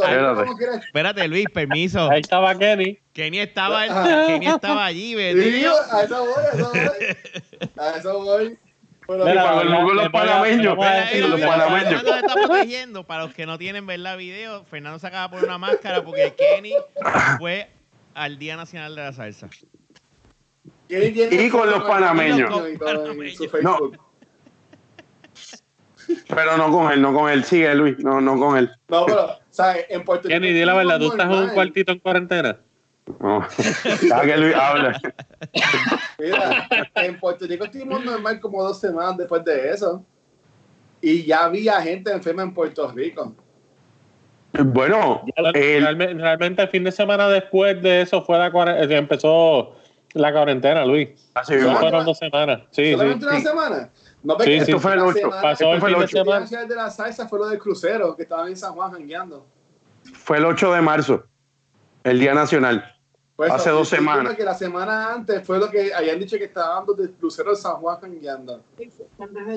espérate. Luis, permiso. Ahí estaba Kenny. Kenny estaba, Ajá. Kenny estaba allí, Sí, bendito. a eso voy, a eso voy. A eso voy. Pero Para la- los panameños. panameños. Está protegiendo. Para los que no tienen verdad video, Fernando se acaba de poner una máscara porque Kenny fue al Día Nacional de la Salsa. ¿quién tiene Y con los panameños. No. Pero no con él, no con él. Sigue, Luis. No, no con él. No, pero, ¿sabes? En Puerto Rico. Kenny, di la verdad, ¿tú estás en un cuartito en cuarentena? No. Deja que Luis hable. Mira, en Puerto Rico estuvimos normal como dos semanas después de eso. Y ya había gente enferma en Puerto Rico. Bueno, el, realmente el fin de semana después de eso fue la cuare- eh, empezó la cuarentena, Luis. así mismo. fueron dos semanas. Sí, sí. ¿Solamente una sí. semana? No, Sí, porque sí. Esto fue el la ocho. semana- Pasó Esto el fue el fin de de la salsa fue lo del crucero, que estaban en San Juan jangueando. Fue el 8 de marzo, el Día Nacional. Por eso, Hace dos semanas. que la semana antes fue lo que habían dicho que estaban del crucero de San Juan jangueando.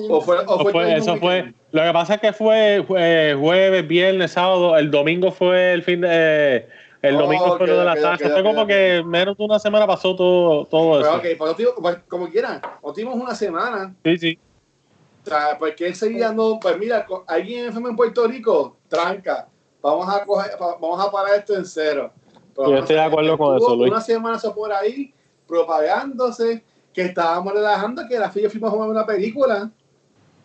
O fue, o Eso fue, fue- el mismo eso fue. Lo que pasa es que fue jue- jueves, viernes, sábado. El domingo fue el fin de. eh, el Oh, domingo fue lo de la salsa. ok, fue ok, como que menos de una semana pasó todo, todo Pero eso. ok, pues, tío, pues, como quieran, o tuvimos una semana. Sí, sí. O sea, porque enseguida no, pues mira, alguien enfermo en Puerto Rico, tranca. Vamos a coger, vamos a parar esto en cero. Pero, Yo estoy de acuerdo con eso, Luis. Una semana por ahí, propagándose, que estábamos relajando, que la filla fuimos a ver una película.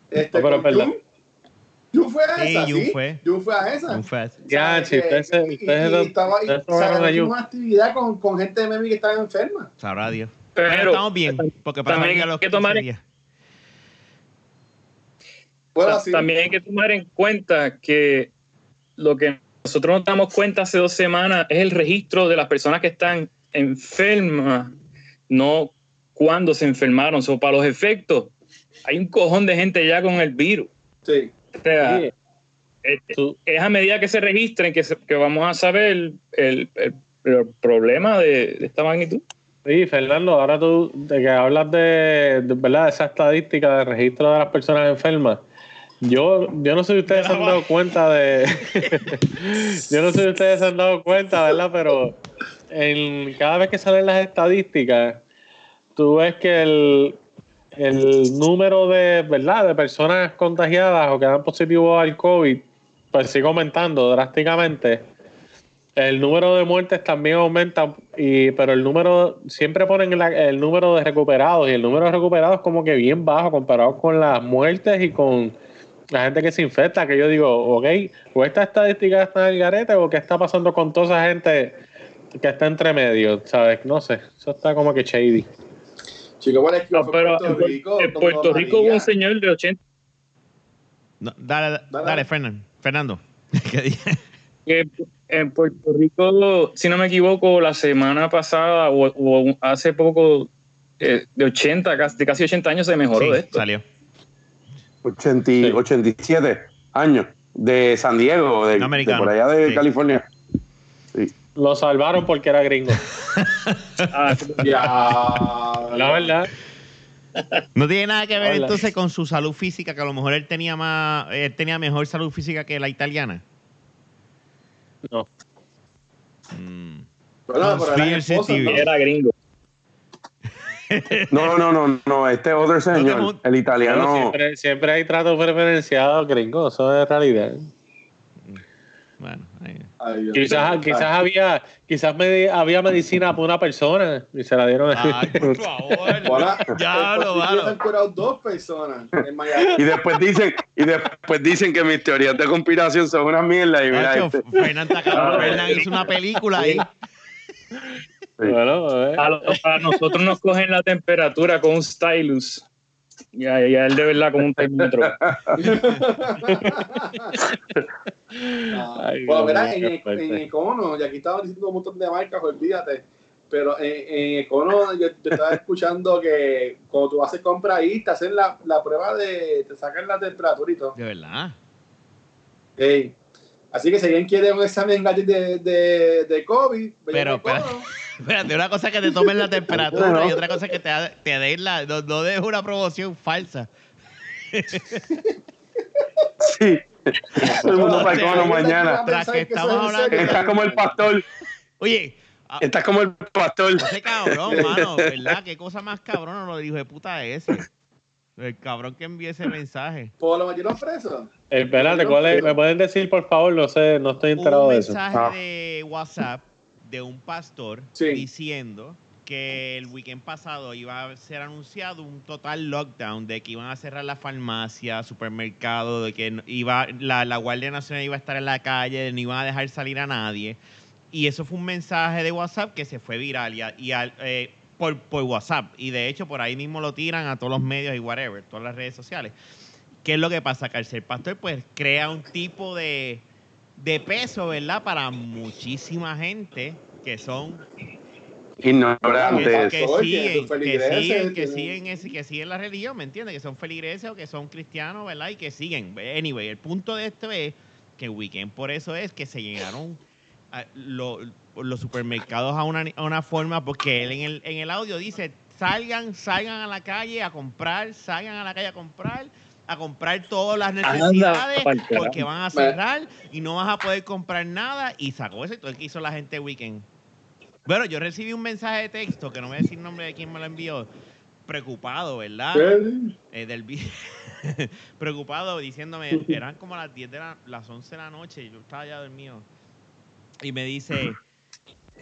Este, No, pero. Jun. Fue a Sí, esa, Jun sí. fue. Jun fue a esa. Ya, Que- ustedes ustedes a una actividad con, con gente de Memi que estaba enferma. Sabrá Dios. Pero, Pero estamos bien, porque para también a hay los que tomar 15 en- días. Bueno, Ta- sí. También hay que tomar en cuenta que lo que nosotros nos damos cuenta hace dos semanas es el registro de las personas que están enfermas, no cuando se enfermaron. So, para los efectos, hay un cojón de gente ya con el virus. Sí. O sea, Sí. es, Tú- es a medida que se registren que, se- que vamos a saber el, el- el problema de, de esta magnitud. Sí, Fernando, ahora tú de que hablas de, de, ¿verdad? esa estadística de registro de las personas enfermas. Yo, yo no sé si ustedes se han dado cuenta de. <laughs> yo no sé si ustedes se han dado cuenta, ¿verdad? Pero en, cada vez que salen las estadísticas, tú ves que el, el número de, ¿verdad? de personas contagiadas o que dan positivo al COVID, pues sigue aumentando drásticamente. El número de muertes también aumenta, y, pero el número, siempre ponen el número de recuperados, y el número de recuperados como que bien bajo comparado con las muertes y con la gente que se infecta, que yo digo, ok, o esta estadística está en el garete, o qué está pasando con toda esa gente que está entre medio, ¿sabes? No sé, eso está como que shady. Chico, bueno, es que No, pero Puerto Rico. en Puerto Rico hubo un señor de 80 No, dale, dale, Dale. Fernan- Fernando. <laughs> ¿Qué dije? que en Puerto Rico, si no me equivoco, la semana pasada o, o hace poco, eh, de 80, casi, de casi 80 años se mejoró Sí, de esto. salió. 80, Sí. 87 años de San Diego, de, por allá de Sí. California. Lo salvaron porque era gringo. <laughs> Ah, Ya. La verdad. No tiene nada que ver Hola. entonces con su salud física, que a lo mejor él tenía más, él tenía mejor salud física que la italiana. No. Mm. Bueno, pero era ¿no? era gringo. <laughs> No, no, no, no, este otro señor, el italiano. Siempre, siempre hay trato preferenciado gringo, eso es realidad. Bueno, ahí- Ay, Dios Quizás, quizás había, quizás me- había medicina para una persona y se la dieron Ay, por <laughs> favor. Hola, Ya, lo han curado dos personas en Miami. Y después dicen, y después dicen que mis teorías de conspiración son una mierda. Y mira, Nacho, este, Fernan, te acabó- Fernan hizo una película ahí. <laughs> Bueno, eh. A, lo- a nosotros nos cogen la temperatura con un stylus. Y a, y a él de verdad con un termómetro. Ah, Ay, bueno, mío, en, en Econo, y aquí estaban diciendo un montón de marcas, olvídate. pero en, en Econo yo, yo estaba escuchando que cuando tú haces compra ahí, te hacen la, la prueba de, te sacan la temperatura y todo. De verdad. Ey. Así que si alguien quiere un examen gratis de, de, de COVID, Pero, a Econo. pero- Espérate, una cosa es que te tomen la temperatura y otra cosa es que te, te den la. No, no des una promoción falsa. Sí. Todo el mundo para mañana. Tras que estamos hablando- Está como el pastor. Oye, a- Está como el pastor. ese cabrón, mano, ¿verdad? ¿Qué cosa más cabrón lo dijo de puta ese? El cabrón que envió ese mensaje. Pues lo metieron preso. Espérate, ¿cuál es? ¿Me pueden decir, por favor? No sé, no estoy enterado un de eso. mensaje Ah. de WhatsApp de un pastor Sí. diciendo que el weekend pasado iba a ser anunciado un total lockdown, de que iban a cerrar las farmacias, supermercados, de que iba la, la Guardia Nacional iba a estar en la calle, de no iban a dejar salir a nadie. Y eso fue un mensaje de WhatsApp que se fue viral y, y al- eh, por, por WhatsApp. Y de hecho por ahí mismo lo tiran a todos los medios y whatever, todas las redes sociales. ¿Qué es lo que pasa? Que al ser pastor, pues crea un tipo de, de peso, ¿verdad? Para muchísima gente que son Ignorantes. que Oye, siguen, que siguen, que siguen ese, que siguen la religión, ¿me entiendes? Que son feligreses o que son cristianos, ¿verdad? Y que siguen. Anyway, el punto de esto es que el weekend por eso es que se llenaron lo- los supermercados a una, a una forma, porque él en el, en el audio dice, salgan, salgan a la calle a comprar, salgan a la calle a comprar, a comprar todas las necesidades, porque van a cerrar y no vas a poder comprar nada, y sacó eso y todo lo que hizo la gente el weekend. Bueno, yo recibí un mensaje de texto, que no voy a decir el nombre de quién me lo envió, preocupado, ¿verdad? Eh, del <laughs> preocupado diciéndome, eran como las 10 de la, las 11 de la noche, yo estaba ya dormido. Y me dice,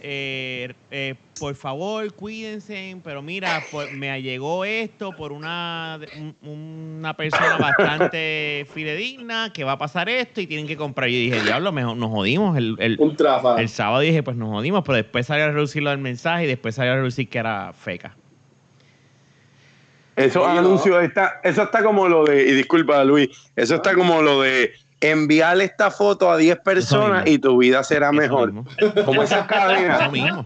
eh, eh, por favor, cuídense, pero mira, por- me llegó esto por una, un- una persona bastante fidedigna, que va a pasar esto y tienen que comprar. Yo dije, diablo, mejor nos jodimos. El, el- Un trafa. el sábado dije, pues nos jodimos, pero después salió a reducir lo del mensaje y después salió a reducir que era feca. Esos anuncios, está, eso está como lo de, y disculpa Luis, eso está como lo de enviarle esta foto a 10 personas y tu vida será Eso mejor. mismo. <laughs> Como esas cadenas.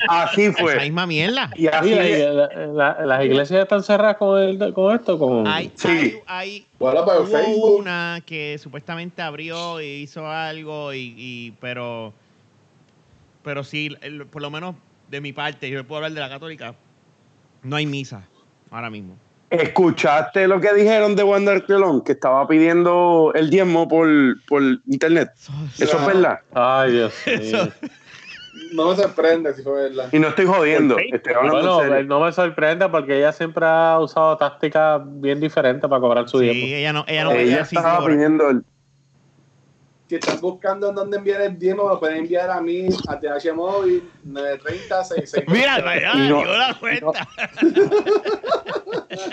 Así Esa fue. misma mierda. Y así Oye, es. la- la- las iglesias están cerradas con, el, con esto. Con... Hay, Sí. hay, hay- hubo Facebook. una que supuestamente abrió y hizo algo, y, y- pero, pero sí, el- por lo menos de mi parte, yo puedo hablar de la católica, no hay misa ahora mismo. ¿Escuchaste lo que dijeron de Wander Clelón? Que estaba pidiendo el diezmo por, por internet. Eso es verdad. Ay, Dios <laughs> mío. No me sorprende si fue verdad. Y no estoy jodiendo. Estoy Bueno, no me sorprende porque ella siempre ha usado tácticas bien diferentes para cobrar su Sí, diezmo. ella no, ella no Ella estaba pidiendo el. Si están buscando en dónde enviar el diezmo, lo pueden enviar a mí, a TH Móvil, 930 66 Mira, no- dio la cuenta.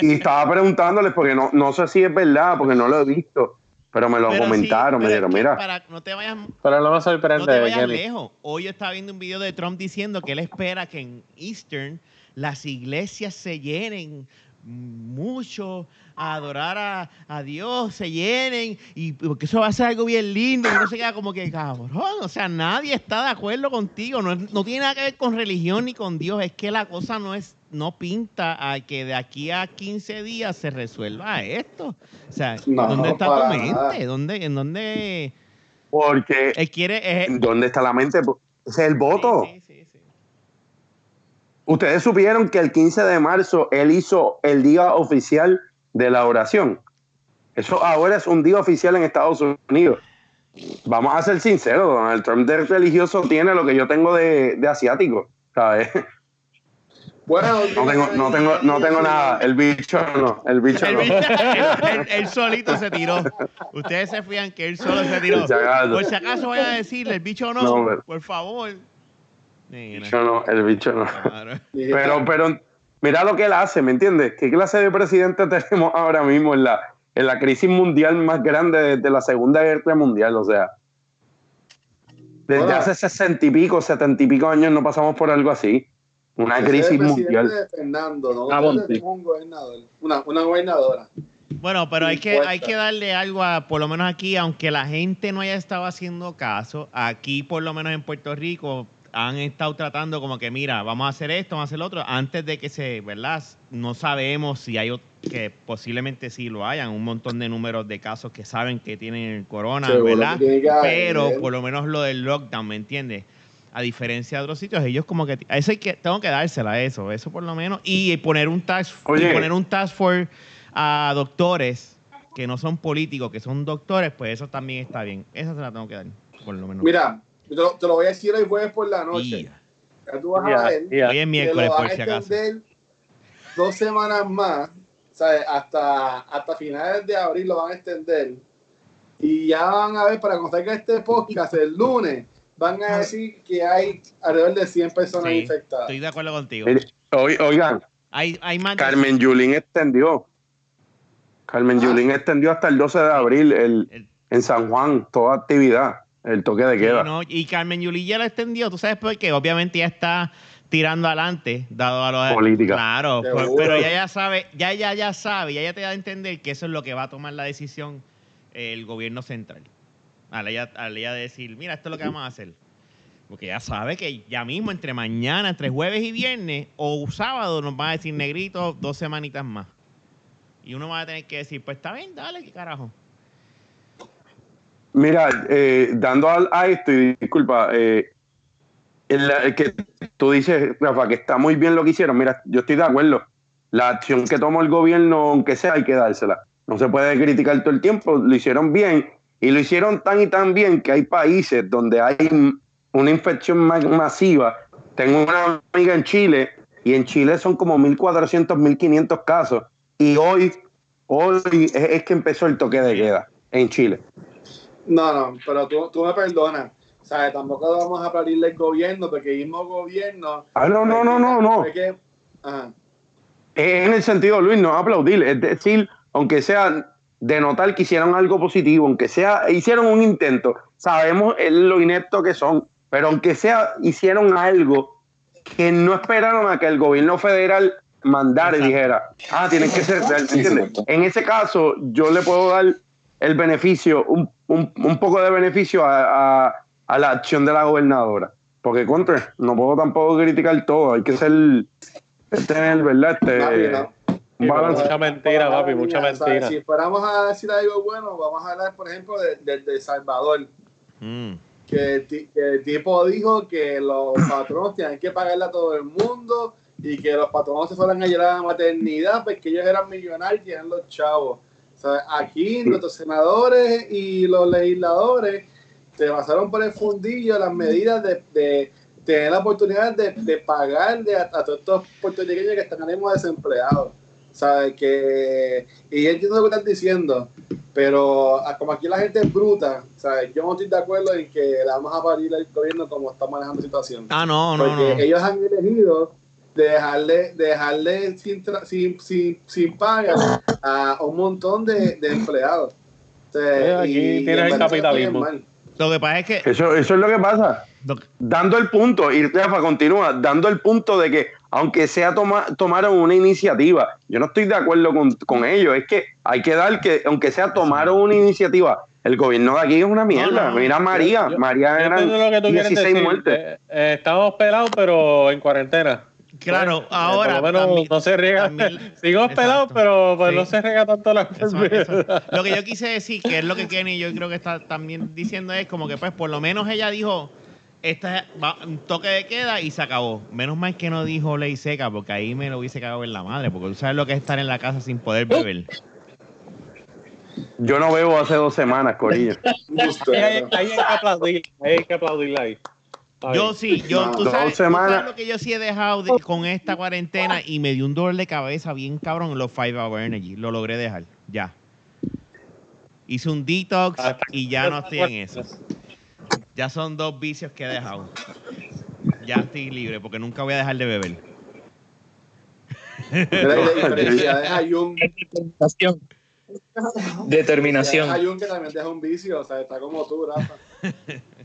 Y estaba preguntándoles porque no, no sé si es verdad, porque no lo he visto. Pero me lo Pero sí, comentaron, me dijeron, mira. para- no te vayas Pero no me No sorprende, te vayas lejos. Hoy yo estaba viendo un video de Trump diciendo que él espera que en Eastern las iglesias se llenen mucho a adorar a, a Dios, se llenen y porque eso va a ser algo bien lindo y no se queda como que cabrón, o sea, nadie está de acuerdo contigo, no, no tiene nada que ver con religión ni con Dios, es que la cosa no es no pinta a que de aquí a 15 días se resuelva esto. O sea, No, ¿dónde está tu mente? nada. ¿Dónde, ¿En dónde Porque, él quiere? es- ¿dónde está la mente? Es el voto. Sí, sí. Ustedes supieron que el 15 de marzo él hizo el día oficial de la oración. Eso ahora es un día oficial en Estados Unidos. Vamos a ser sinceros, Donald Trump de religioso tiene lo que yo tengo de, de asiático. ¿sabes? Bueno, No tengo, no tengo, no tengo nada. El bicho no, el bicho no. él- él- él solito se tiró. Ustedes se fían que él solo se tiró. Por si acaso. Vayan a decirle, el bicho no, No, por favor. El bicho no, el bicho no. claro. <laughs> Pero, pero mira lo que él hace, ¿me entiendes? ¿Qué clase de presidente <laughs> tenemos ahora mismo en la, en la crisis mundial más grande desde la Segunda Guerra Mundial? O sea, desde Bueno. hace sesenta y pico, setenta y pico años no pasamos por algo así. Una Ese crisis mundial. de Fernando, ¿no? Ah, un gobernador, una, una gobernadora. Bueno, pero hay que, hay que darle algo a, por lo menos aquí, aunque la gente no haya estado haciendo caso, aquí por lo menos en Puerto Rico han estado tratando como que, mira, vamos a hacer esto, vamos a hacer lo otro, antes de que se, ¿verdad? No sabemos si hay, que posiblemente sí lo hayan, un montón de números de casos que saben que tienen el corona, Seguro ¿verdad? Pero por lo menos lo del lockdown, ¿me entiendes? A diferencia de otros sitios, ellos como que, a eso hay que, tengo que dársela a eso, eso por lo menos, y poner un task, y Oye. poner un task force a doctores que no son políticos, que son doctores, pues eso también está bien. Esa se la tengo que dar, por lo menos. Mira, te lo, te lo voy a decir hoy jueves por la noche. Ya. Ya tú vas a ver ya. Hoy es que miércoles, por a si acaso. extender dos semanas más, ¿sabes? Hasta, hasta finales de abril lo van a extender. Y ya van a ver, para cuando salga este podcast el lunes, van a decir que hay alrededor de 100 personas Sí, infectadas. Estoy de acuerdo contigo. Oigan, Hay, hay más de- Carmen Yulín extendió. Carmen Ah. Yulín extendió hasta el 12 de abril el, el- en San Juan toda actividad, el toque de sí, queda. no, y Carmen Yuli ya lo extendió. ¿Tú sabes por qué? Obviamente ya está tirando adelante, dado a los... Política. Claro, pues, pero ya ya sabe, ya ya ya sabe, ya ya te da a entender que eso es lo que va a tomar la decisión el gobierno central. Al ella, al ella decir, mira, esto es lo que vamos a hacer. Porque ya sabe que ya mismo, entre mañana, entre jueves y viernes, o sábado, nos van a decir negrito dos semanitas más. Y uno va a tener que decir, pues está bien, dale, qué carajo. Mira, eh, dando a, esto, y disculpa, eh, que tú dices, Rafa, que está muy bien lo que hicieron. Mira, yo estoy de acuerdo. La acción que tomó el gobierno, aunque sea, hay que dársela. No se puede criticar todo el tiempo. Lo hicieron bien y lo hicieron tan y tan bien que hay países donde hay una infección ma- masiva. Tengo una amiga en Chile y en Chile son como 1.400, 1.500 casos. Y hoy, hoy es que empezó el toque de queda en Chile. No, no, pero tú, tú me perdonas. ¿Sabes? Tampoco vamos a aplaudirle al gobierno, porque el mismo gobierno. Ah, no, no, no, no, no. Es que, ajá. Es en el sentido, Luis, no aplaudir, es decir, aunque sea denotar que hicieron algo positivo, aunque sea, hicieron un intento, sabemos el- lo inepto que son, pero aunque sea, hicieron algo que no esperaron a que el gobierno federal mandara y dijera, ah, tienen que ser real, ¿me Sí, entiendes? En ese caso, yo le puedo dar el beneficio, un, un- un poco de beneficio a, a- a la acción de la gobernadora. Porque contra, no puedo tampoco criticar todo, hay que ser, tener, ¿verdad? Este, Papi, no. un balance. Mucha mentira, papi, mucha mentira. Si fuéramos a decir algo bueno, vamos a hablar, por ejemplo, de, de, de Salvador. Mm. que el, ti- que el tipo dijo que los patronos tienen que pagarle a todo el mundo y que los patronos se fueran a llevar a la maternidad porque ellos eran millonarios y eran los chavos. O sea, aquí nuestros senadores y los legisladores se pasaron por el fundillo las medidas de, de tener la oportunidad de, de pagarle a, a todos estos puertorriqueños que están ahora desempleados. ¿Sabes? Que, y yo entiendo lo que estás diciendo, pero ah, como aquí la gente es bruta, ¿sabes? Yo no estoy de acuerdo en que le vamos a parir al gobierno como está manejando la situación. Ah, no, no, Porque no. ellos han elegido dejarle, dejarle sin, sin, sin, sin paga a un montón de, de empleados. O sea, Eh, aquí y- tienes en el capitalismo. Lo que pasa es que... Eso, eso es lo que pasa. lo- Dando el punto, y Rafa continúa, dando el punto de que, aunque sea toma, tomaron una iniciativa, yo no estoy de acuerdo con, con ellos, es que hay que dar que, aunque sea tomaron una iniciativa, el gobierno de aquí es una mierda. No, no. Mira María, Yo- María Yo eran entiendo lo que tú quieres 16 decir. muertes. Eh, eh, estamos pelados, pero en cuarentena. Claro, Eh, ahora... por lo menos también- no se riega. también- <laughs> Sigo pelados, pero pues, Sí. no se riega tanto la Eso- eso. Lo que yo quise decir, que es lo que Kenny yo creo que está también diciendo, es como que pues por lo menos ella dijo, esta va- un toque de queda y se acabó. Menos mal que no dijo ley seca, porque ahí me lo hubiese cagado en la madre, porque tú sabes lo que es estar en la casa sin poder beber. Yo no bebo hace dos semanas, Corillo. Justo, Ahí, hay- ahí hay que aplaudir, ahí hay que aplaudirla ahí. Yo sí, yo, No, tú, sabes, tú sabes lo que yo sí he dejado de- con esta cuarentena y me dio un dolor de cabeza bien cabrón los 5 Hour Energy. Lo logré dejar, ya. Hice un detox Hasta y ya no estoy en eso. Ya son dos vicios que he dejado. Ya estoy libre porque nunca voy a dejar de beber. <laughs> Determinación. Determinación. Hay un que también deja un vicio, o sea, está como tú, Rafa. <laughs>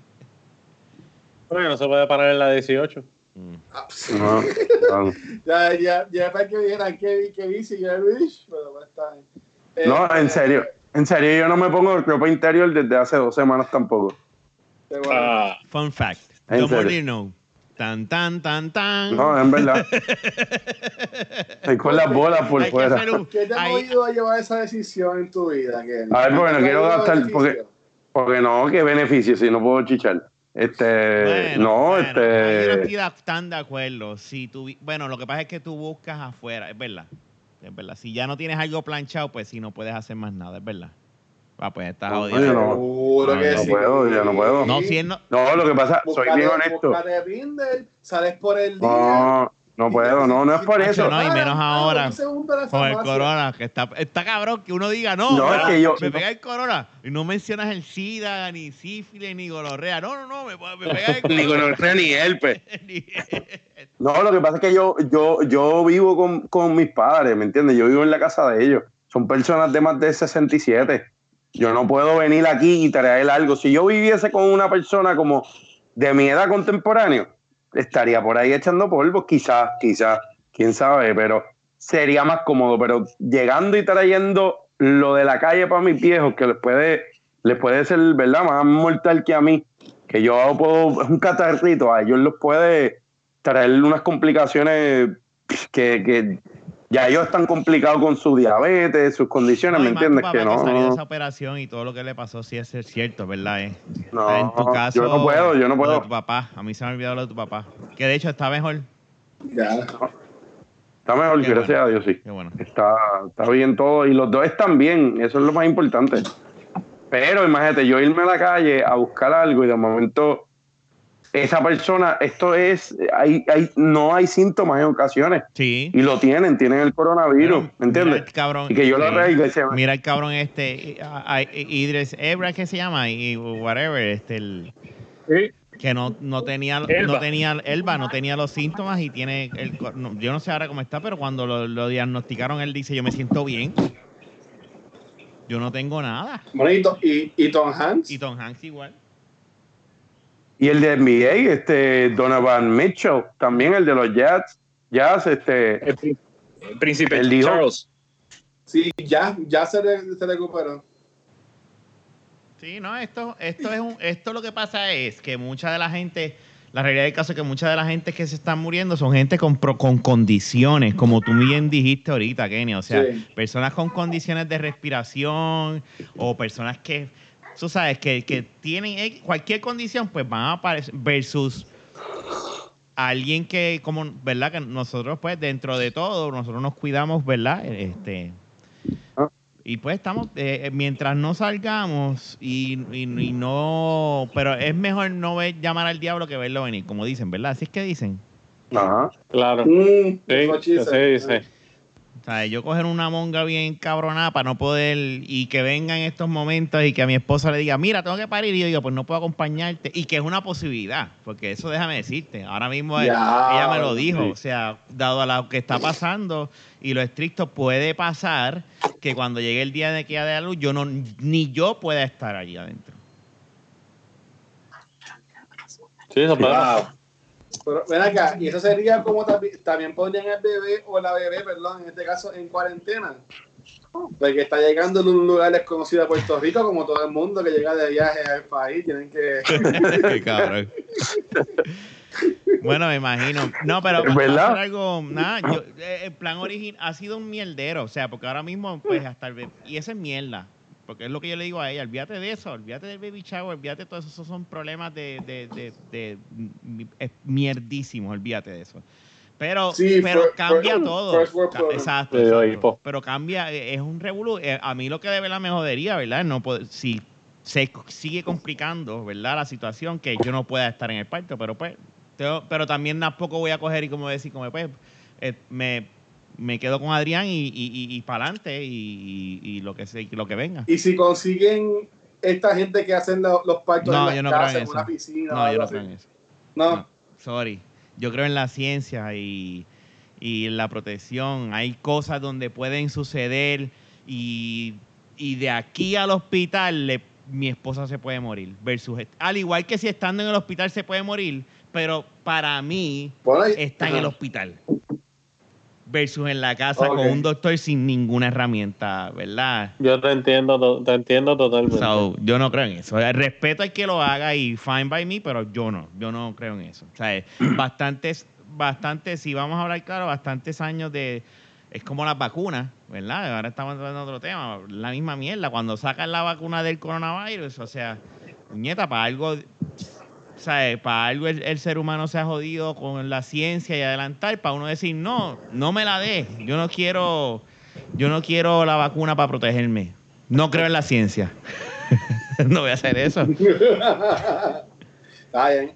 Bueno, no se puede parar en la 18. Mm. Ah, No, no. <laughs> Ya, ya, ya para que que vicio, yo Luis, pero bueno, está bien. Eh, No, en serio. En serio, yo no me pongo ropa interior desde hace dos semanas tampoco. bueno, Ah, Fun fact. You know. Tan, tan, tan, tan. No, en verdad. <laughs> Estoy con las bolas por Hay fuera. un- ¿Qué te ha movido a llevar esa decisión en tu vida, Kenny? A ver, porque no ¿Te ha quiero gastar, porque, porque no, qué beneficio si no puedo chichar. Este, Bueno, no, bueno, ahí Yo no este, estoy tan de acuerdo. Si tú, bueno, lo que pasa es que tú buscas afuera, es verdad. Es verdad. Si ya no tienes algo planchado, pues si no puedes hacer más nada, es verdad. Ah, pues estás No, jodido. yo no. No, que no sí. puedo, yo no puedo. No, si él no. no, lo que pasa, soy bien honesto. Tinder, sales por el día. No, puedo, no, no es por eso. no, y menos Ah, ahora, Con el corona, que está, está cabrón que uno diga, no, No, es que yo- me pega el corona y no mencionas el SIDA, ni sífilis, ni gonorrea. No, no, no, me, me pega el <laughs> Ni corona. ni herpes. <laughs> Ni- No, lo que pasa es que yo, yo, yo vivo con, con mis padres, ¿me entiendes? Yo vivo en la casa de ellos. Son personas de más de 67. Yo no puedo venir aquí y traer algo. Si yo viviese con una persona como de mi edad contemporánea, estaría por ahí echando polvo, quizás, quizás, quién sabe, pero sería más cómodo. Pero llegando y trayendo lo de la calle para mis viejos, que les puede, les puede ser, ¿verdad? Más mortal que a mí, que yo puedo, es un catarrito, a ellos los puede traer unas complicaciones que, que ya ellos están complicados con su diabetes, sus condiciones, No, ¿me tu entiendes? papá Que salió de no, esa operación y todo lo que le pasó sí es cierto, ¿verdad? eh? no, en tu caso, yo no puedo, yo no lo de puedo. tu papá, a mí se me ha olvidado lo de tu papá. Que de hecho está mejor. Ya. Está mejor, Qué gracias bueno. a Dios, sí. Qué bueno. Está, está bien todo y los dos están bien, eso es lo más importante. Pero imagínate, yo irme a la calle a buscar algo y de momento esa persona, esto es, hay, hay, no hay síntomas en ocasiones Sí. y lo tienen, tienen el coronavirus, Bueno, ¿me entiendes? mira el cabrón, Y que yo lo arregle, Mira el cabrón este, a- a- Idris Ebra, que se llama, y whatever, este, el, Sí. que no, no tenía, no Elba. tenía, Elba no tenía los síntomas y tiene, el, no, yo no sé ahora cómo está, pero cuando lo, lo diagnosticaron, él dice, yo me siento bien. Yo no tengo nada. Bonito. ¿Y, y Tom Hanks? Y Tom Hanks igual. Y el de NBA, este Donovan Mitchell, también el de los Jazz, Jazz, este, El, el príncipe dijo- Charles. Sí, ya, ya se, re- se recuperó. Sí, no, esto, esto es un, esto lo que pasa es que mucha de la gente, la realidad del caso es que mucha de la gente que se están muriendo son gente con, con condiciones, como tú bien dijiste ahorita, Kenny. O sea, Sí. personas con condiciones de respiración o personas que, tú sabes, que, que tienen cualquier condición, pues van a aparecer versus alguien que, como, ¿verdad? Que nosotros, pues, dentro de todo, nosotros nos cuidamos, ¿verdad? Este. Ah. Y pues estamos, eh, mientras no salgamos y, y- y no, pero es mejor no ver, llamar al diablo que verlo venir, como dicen, ¿verdad? Así es que dicen. ajá. Claro. Mm, Sí, sí, sí. O sea, yo coger una monga bien cabronada para no poder y que vengan estos momentos y que a mi esposa le diga, mira, tengo que parir y yo digo, pues no puedo acompañarte. Y que es una posibilidad, porque eso déjame decirte. Ahora mismo Ya, ella me lo dijo. sí. O sea, dado a lo que está pasando y lo estricto, puede pasar que cuando llegue el día de que haya de la luz, yo no, ni yo pueda estar allí adentro. Sí, eso pasar. Pero ven acá, y eso sería como tambi- también pondrían el bebé o la bebé, perdón, en este caso en cuarentena. Porque está llegando en un lugar desconocido a Puerto Rico, como todo el mundo que llega de viaje al país, tienen que. <laughs> Qué cabrón. Bueno, me imagino. No, pero ¿Es verdad? algo, nada, yo, eh, el plan original ha sido un mierdero, o sea, porque ahora mismo, pues, hasta el, be- y eso es mierda, porque es lo que yo le digo a ella, olvídate de eso, olvídate del baby shower, olvídate de todo eso, esos son problemas de, de, de, de- es mierdísimos, olvídate de eso. Pero, Sí, pero cambia todo. Exacto. Pero cambia, es un revolú. eh, A mí lo que de verdad me jodería, ¿verdad? No si se sigue complicando, ¿verdad? La situación que yo no pueda estar en el parto, pero pues, tengo- pero también tampoco voy a coger y como decir, como pues, eh, me, me quedo con Adrián y, y, y, para adelante y, lo que se, lo que venga. Y si consiguen esta gente que hacen lo- los partos No, en yo las no creo casas, en una piscina No, yo no creo en eso. No. No, sorry. Yo creo en la ciencia y, y en la protección. Hay cosas donde pueden suceder y, y de aquí al hospital le- mi esposa se puede morir. Versus, al igual que si estando en el hospital se puede morir, pero para mí Bueno, está en el hospital. Versus en la casa con un doctor sin ninguna herramienta, ¿verdad? Yo te entiendo, te entiendo totalmente. So, yo no creo en eso. El respeto al que lo haga y fine by me, pero yo no. Yo no creo en eso. O sea, <clears throat> bastantes, bastantes, si vamos a hablar claro, bastantes años de. Es como las vacunas, ¿verdad? Ahora estamos entrando en otro tema. La misma mierda. Cuando sacan la vacuna del coronavirus, o sea, nieta, para algo. O sea, para algo el, el ser humano se ha jodido con la ciencia y adelantar, para uno decir, no, no me la dé. Yo no quiero, yo no quiero la vacuna para protegerme. No creo en la ciencia. <laughs> no voy a hacer eso. Está bien.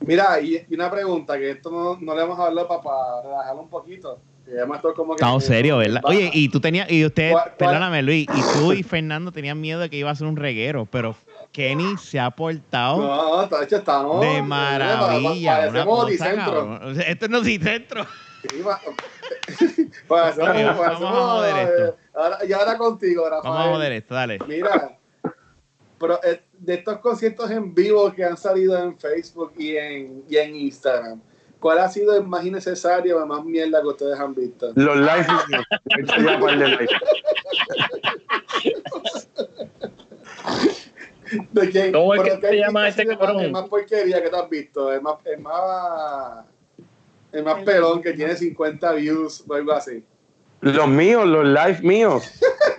Mira, y, una pregunta, que esto no, no le hemos hablado para, relajarlo un poquito. Como que- Estamos serios, ¿verdad? baja. Oye, y tú tenías, y usted, ¿Cuál- cuál? perdóname Luis, y tú y Fernando tenían miedo de que iba a ser un reguero, pero Kenny se ha portado No, está hecho, estamos. de maravilla. Una Parecemos cosa, cabrón. Esto es. Sí, pa- parecemos- Ok, <laughs> vamos a joder esto. eh, ahora- y ahora contigo, Rafael. Vamos a joder esto, dale. Mira, pero eh, de estos conciertos en vivo que han salido en Facebook y en, y en Instagram, ¿cuál ha sido el más innecesario o el más mierda que ustedes han visto? Los live. <laughs> de live. ¿De quién? ¿Cómo es que ¿qué se hay llama este cabrón? El más porquería que tú has visto, el más, el más, el más pelón que tiene 50 views o algo así. Los míos, los live míos. <laughs>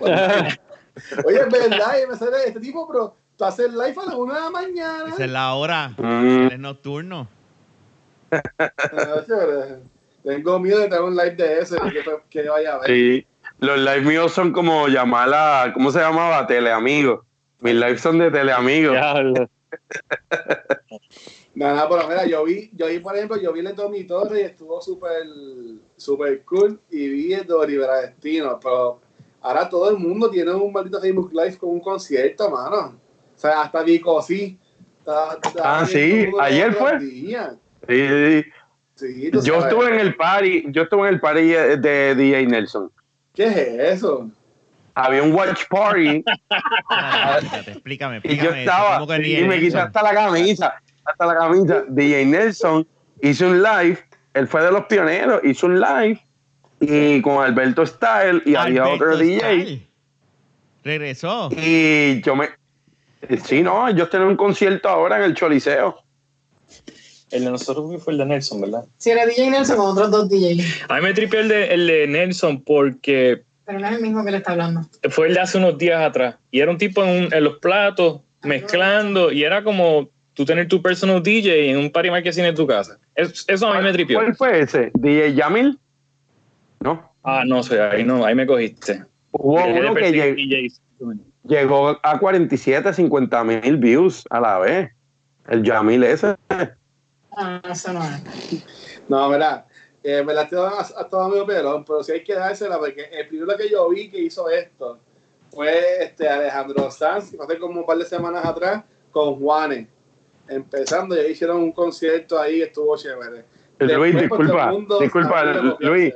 Oye, es verdad, y me sale este tipo, pero tú haces live a las 1 de la mañana. Esa es la hora. Mm, Es nocturno. Ah. Tengo miedo de tener un live de ese, que, que vaya a ver. sí. Los live míos son como llamar a, ¿cómo se llamaba? Teleamigos. Mis lives son de teleamigos. Diablo. <laughs> Nada, nada, pero mira, yo vi, yo vi, por ejemplo, yo vi el de Tommy Torres y estuvo súper, súper cool y vi el de Olivera Destino, pero ahora todo el mundo tiene un maldito Facebook Live con un concierto, mano. O sea, hasta Vico sí. Está- está Ah, sí, ayer fue. días. Sí, sí, sí. Yo sabes. estuve en el party, yo estuve en el party de DJ Nelson. ¿Qué es eso? Había un watch party <laughs> Espérate, explícame, y yo explícame eso. estaba ¿Cómo que ni y me quité eso? hasta la camisa, hasta la camisa. DJ Nelson hizo un live, él fue de los pioneros, hizo un live y con Alberto Style y había otro DJ Style. Regresó. y yo me sí no, ellos tienen un concierto ahora en el Choliseo. El de nosotros fue el de Nelson, ¿verdad? Si era DJ Nelson con otros dos DJ. A mí me tripió el de, el de Nelson porque Pero no es el mismo que le está hablando. fue el de hace unos días atrás. Y era un tipo en, un- en los platos, mezclando, y era como tú tener tu personal DJ en un party marketing en tu casa. Es- eso a mí me tripió. ¿Cuál fue ese? DJ Yamil? No. Ah, no sé, ahí no, ahí me cogiste. Hubo uno que lleg- DJs. llegó a 47, 50 mil views a la vez. El Yamil ese. Ah, eso no es. No, verdad. Eh, me la estoy dando a, medio pelón, pero sí hay que dársela porque el primero que yo vi que hizo esto fue este Alejandro Sanz, hace como un par de semanas atrás, con Juanes. Empezando, y hicieron un concierto ahí, estuvo chévere. Luis, Después, pues, disculpa, mundo disculpa, Luis.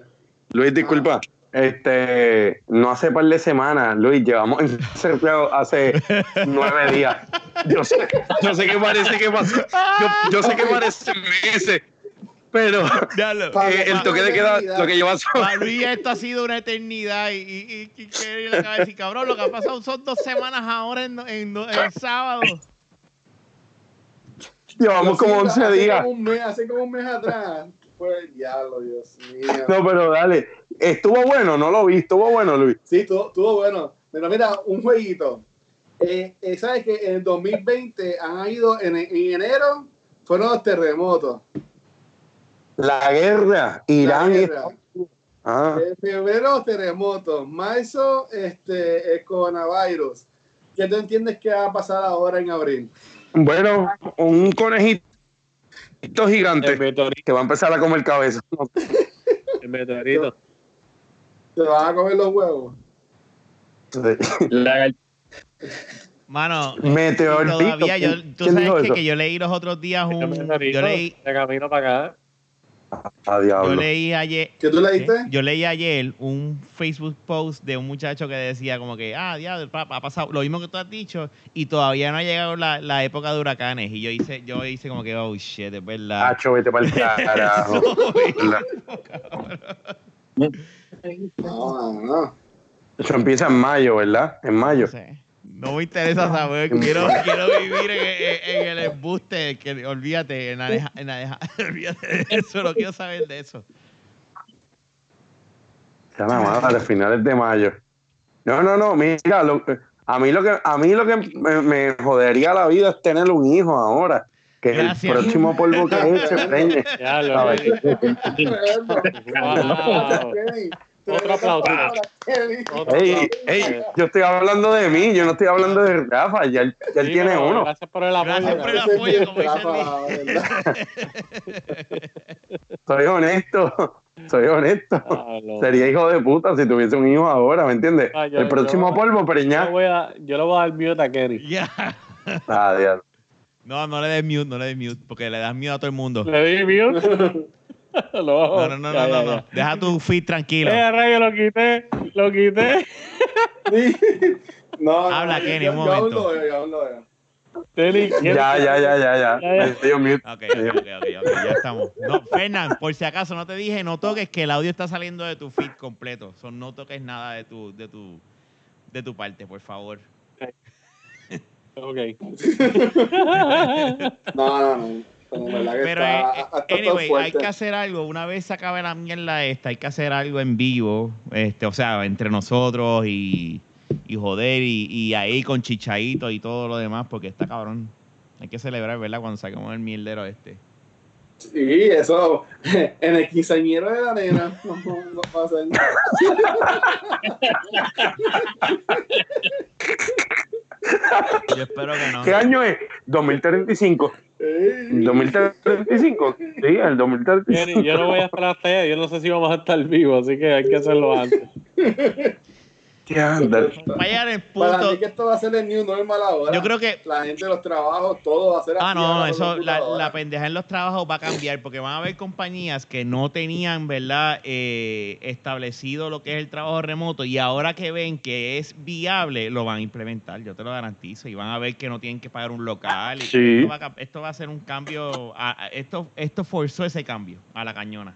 Luis, disculpa. Este, no hace par de semanas, Luis, llevamos encerrados hace nueve días. Yo sé, yo sé que parece que pasó, yo, yo sé que parece meses, pero <laughs> eh, el toque de queda, lo que lleva son, Para Luis esto ha sido una eternidad y, y, y, y que él acaba de decir, cabrón, lo que ha pasado son dos semanas ahora en, en, en sábado. llevamos como sí, 11 hace días. Como un mes, hace como un mes atrás. El diablo, Dios mío. No, pero dale, estuvo bueno, no lo vi, estuvo bueno, Luis. Sí, estuvo, estuvo bueno. Pero mira, un jueguito. Eh, eh, ¿Sabes que en el 2020 han ido, en, en enero, fueron los terremotos? La guerra, Irán La y guerra. Ah, En febrero, los terremotos. Marzo, este, el coronavirus. ¿Qué tú entiendes que va a pasar ahora en abril? bueno, un conejito gigante El meteorito. que va a empezar a comer cabeza. <laughs> El meteorito. ¿Se van a comer los huevos? La- Mano, Meteorito. todavía yo, tú ¿Quién dijo sabes que, yo leí los otros días un... Yo leí, de camino para acá. A Yo leí ayer. ¿Qué tú leíste? ¿Qué? Yo leí ayer un Facebook post de un muchacho que decía como que, ah, diablo, ha pasado lo mismo que tú has dicho y todavía no ha llegado la, la época de huracanes. Y yo hice, yo hice como que, oh shit, es verdad. Hacho, vete para el carajo. <laughs> No, no, no. Eso empieza en mayo, ¿verdad? En mayo. No sé. No me interesa saber. Quiero, quiero vivir en, en- en el embuste. Que, olvídate, en la deja- en la deja- <laughs> olvídate de eso. No quiero saber de eso. Ya la madre, finales de mayo. No, no, no, mira, lo- a mí lo que a mí lo que me, me jodería la vida es tener un hijo ahora, que Gracias. el próximo polvo que eche <laughs> preñe. Ya lo <laughs> Otro aplauso. Ey, ey, yo estoy hablando de mí, yo no estoy hablando de Rafa, ya él, ya él Sí, tiene uno. Gracias por el apoyo. Gracias por el gracias. apoyo, como dice Rafa, ¿verdad? <laughs> Soy honesto, soy honesto. Ah, Sería hijo de puta si tuviese un hijo ahora, ¿me entiendes? Ah, yo- el próximo yo- polvo Yo, voy a, yo le voy a dar mute a Kenny. Ya. Ah, diablo. No, no le des mute, no le des mute, porque le das miedo a todo el mundo. ¿Le di mute? <laughs> <laughs> no, No, no, no, ya, no, no. ya. Deja tu feed tranquilo. Eh, rayo, lo quité, lo quité. <laughs> No, no, Habla, Kenny, un momento. Ya, ya, ya, ya, ya. Ya, ya. Me dio mute. Ok, ok, ok, ok, ok, ya estamos. No, Fernán, por si acaso no te dije, no toques que el audio está saliendo de tu feed completo. Son, no toques nada de tu, de tu, de tu parte, por favor. Ok. <laughs> No, no, no. Pero está, eh, anyway, hay que hacer algo. Una vez se acabe la mierda esta, hay que hacer algo en vivo. Este, o sea, entre nosotros y, y joder, y, y ahí con chichaito y todo lo demás, porque está cabrón. Hay que celebrar, ¿verdad? Cuando saquemos el mierdero este. Sí, eso. <laughs> En el quinceañero de la nena. <laughs> No, no, no va a ser. Yo espero que no. ¿Qué año es? 2035. Ey. 2035. Sí, el 2035. Kenny, yo no voy a estar hasta allá, yo no sé si vamos a estar vivos, así que hay que hacerlo antes. <laughs> Ya, anda. Vaya en el Para mí punto. que esto va a ser el new normal ahora. Yo creo que La gente de los trabajos, todo va a ser Ah, no, eso, la, la pendeja en los trabajos va a cambiar porque van a haber compañías que no tenían, ¿verdad?, eh, establecido lo que es el trabajo remoto y ahora que ven que es viable, lo van a implementar, yo te lo garantizo, y van a ver que no tienen que pagar un local. y Sí. esto, va a, esto va a ser un cambio, a- a- esto, esto forzó ese cambio a la cañona.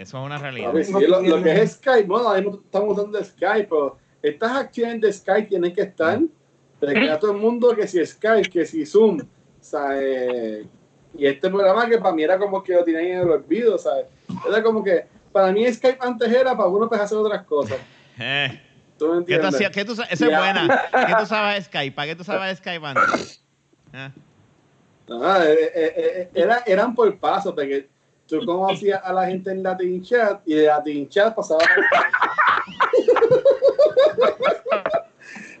Eso es una realidad. Sí, lo, lo que es Skype, bueno, ahí no estamos usando Skype, pero estas acciones de Skype tienen que estar. De que a todo el mundo que si Skype, que si Zoom, ¿sabes? Y este programa que para mí era como que lo tenían en el olvido, ¿sabes? Era como que, para mí Skype antes era para uno pues hacer otras cosas. Eh, ¿Tú me ¿qué tú entiendes? hacías? ¿Qué tú sa- esa es buena. ¿Qué tú sabes Skype? ¿Para qué tú sabes Skype antes? Ah. Eh, eh, eh, era, eran por pasos, porque tú conocías a la gente en Latin Chat y de Latin Chat pasaba. <laughs>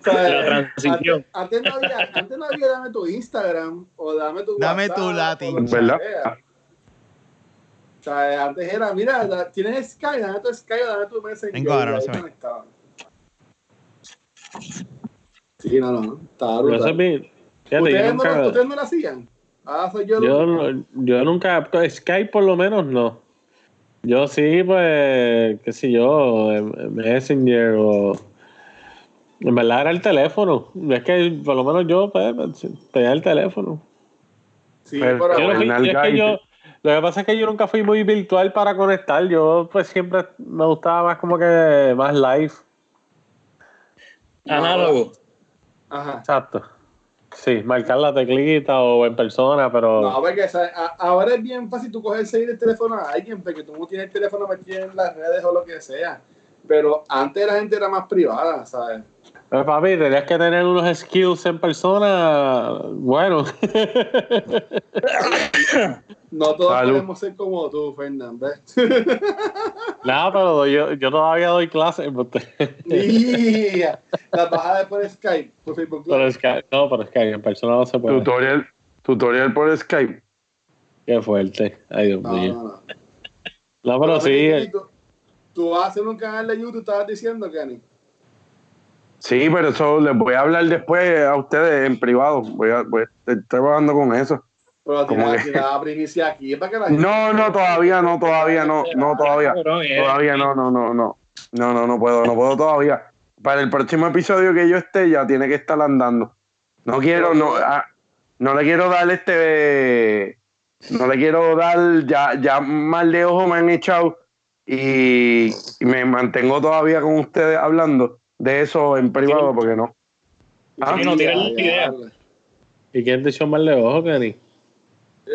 La transición. Antes, antes no había, antes no había dame tu Instagram o dame tu Dame WhatsApp, tu Latin. ¿Verdad? O sea, antes era, mira, tienes Skype, dame tu Skype, dame tu Messenger. Vengo ahora, no se ve. Sí, no, no, estaba Pero eso brutal. es mi- fíjate, yo ¿Ustedes, no, ¿Ustedes no lo hacían? Ah, soy yo. yo, no- yo nunca, Skype por lo menos no. Yo sí, pues, qué sé yo, em- Messenger o... En verdad era el teléfono. Es que por lo menos yo pues, tenía el teléfono. Sí, Pero- pero, Yo no el fui- es que yo- lo que pasa es que yo nunca fui muy virtual para conectar. Yo pues siempre me gustaba más como que más live. Análogo. Ajá. Exacto. Sí, marcar la teclita o en persona, pero... No, porque o sea, ahora es bien fácil tú coger seguir el teléfono a alguien porque tú no tienes el teléfono metido en las redes o lo que sea. Pero antes la gente era más privada, ¿sabes? Pues, papi, tenías que tener unos skills en persona. Bueno. <coughs> <coughs> No todos Salud. podemos ser como tú, Fernández. <laughs> Nada, pero yo, yo todavía doy clases. Pero Mira, las bajadas por Skype, por Facebook es que, no, pero es que en persona no se puede. Tutorial, tutorial por Skype. Qué fuerte. Ay, Dios No, mío. no, no. No, pero sí. eh, Tú, tú vas a hacer un canal de YouTube, estabas diciendo, Kenny. Sí, pero eso les voy a hablar después a ustedes en privado. Voy a, voy a estar trabajando con eso. Pero ¿Cómo tiene que? tiene la primicia aquí para que la gente- No, no, todavía no, todavía no, no, todavía. Todavía no, no, no, no. No, no, no puedo, no puedo todavía. Para el próximo episodio que yo esté, ya tiene que estar andando. No quiero, no, ah, no le quiero dar este. No le quiero dar, ya, ya mal de ojo me han echado y, y me mantengo todavía con ustedes hablando de eso en privado porque no. Ah, Sí, no tiene la idea. ¿Y quién te echó mal de ojo, Kenny?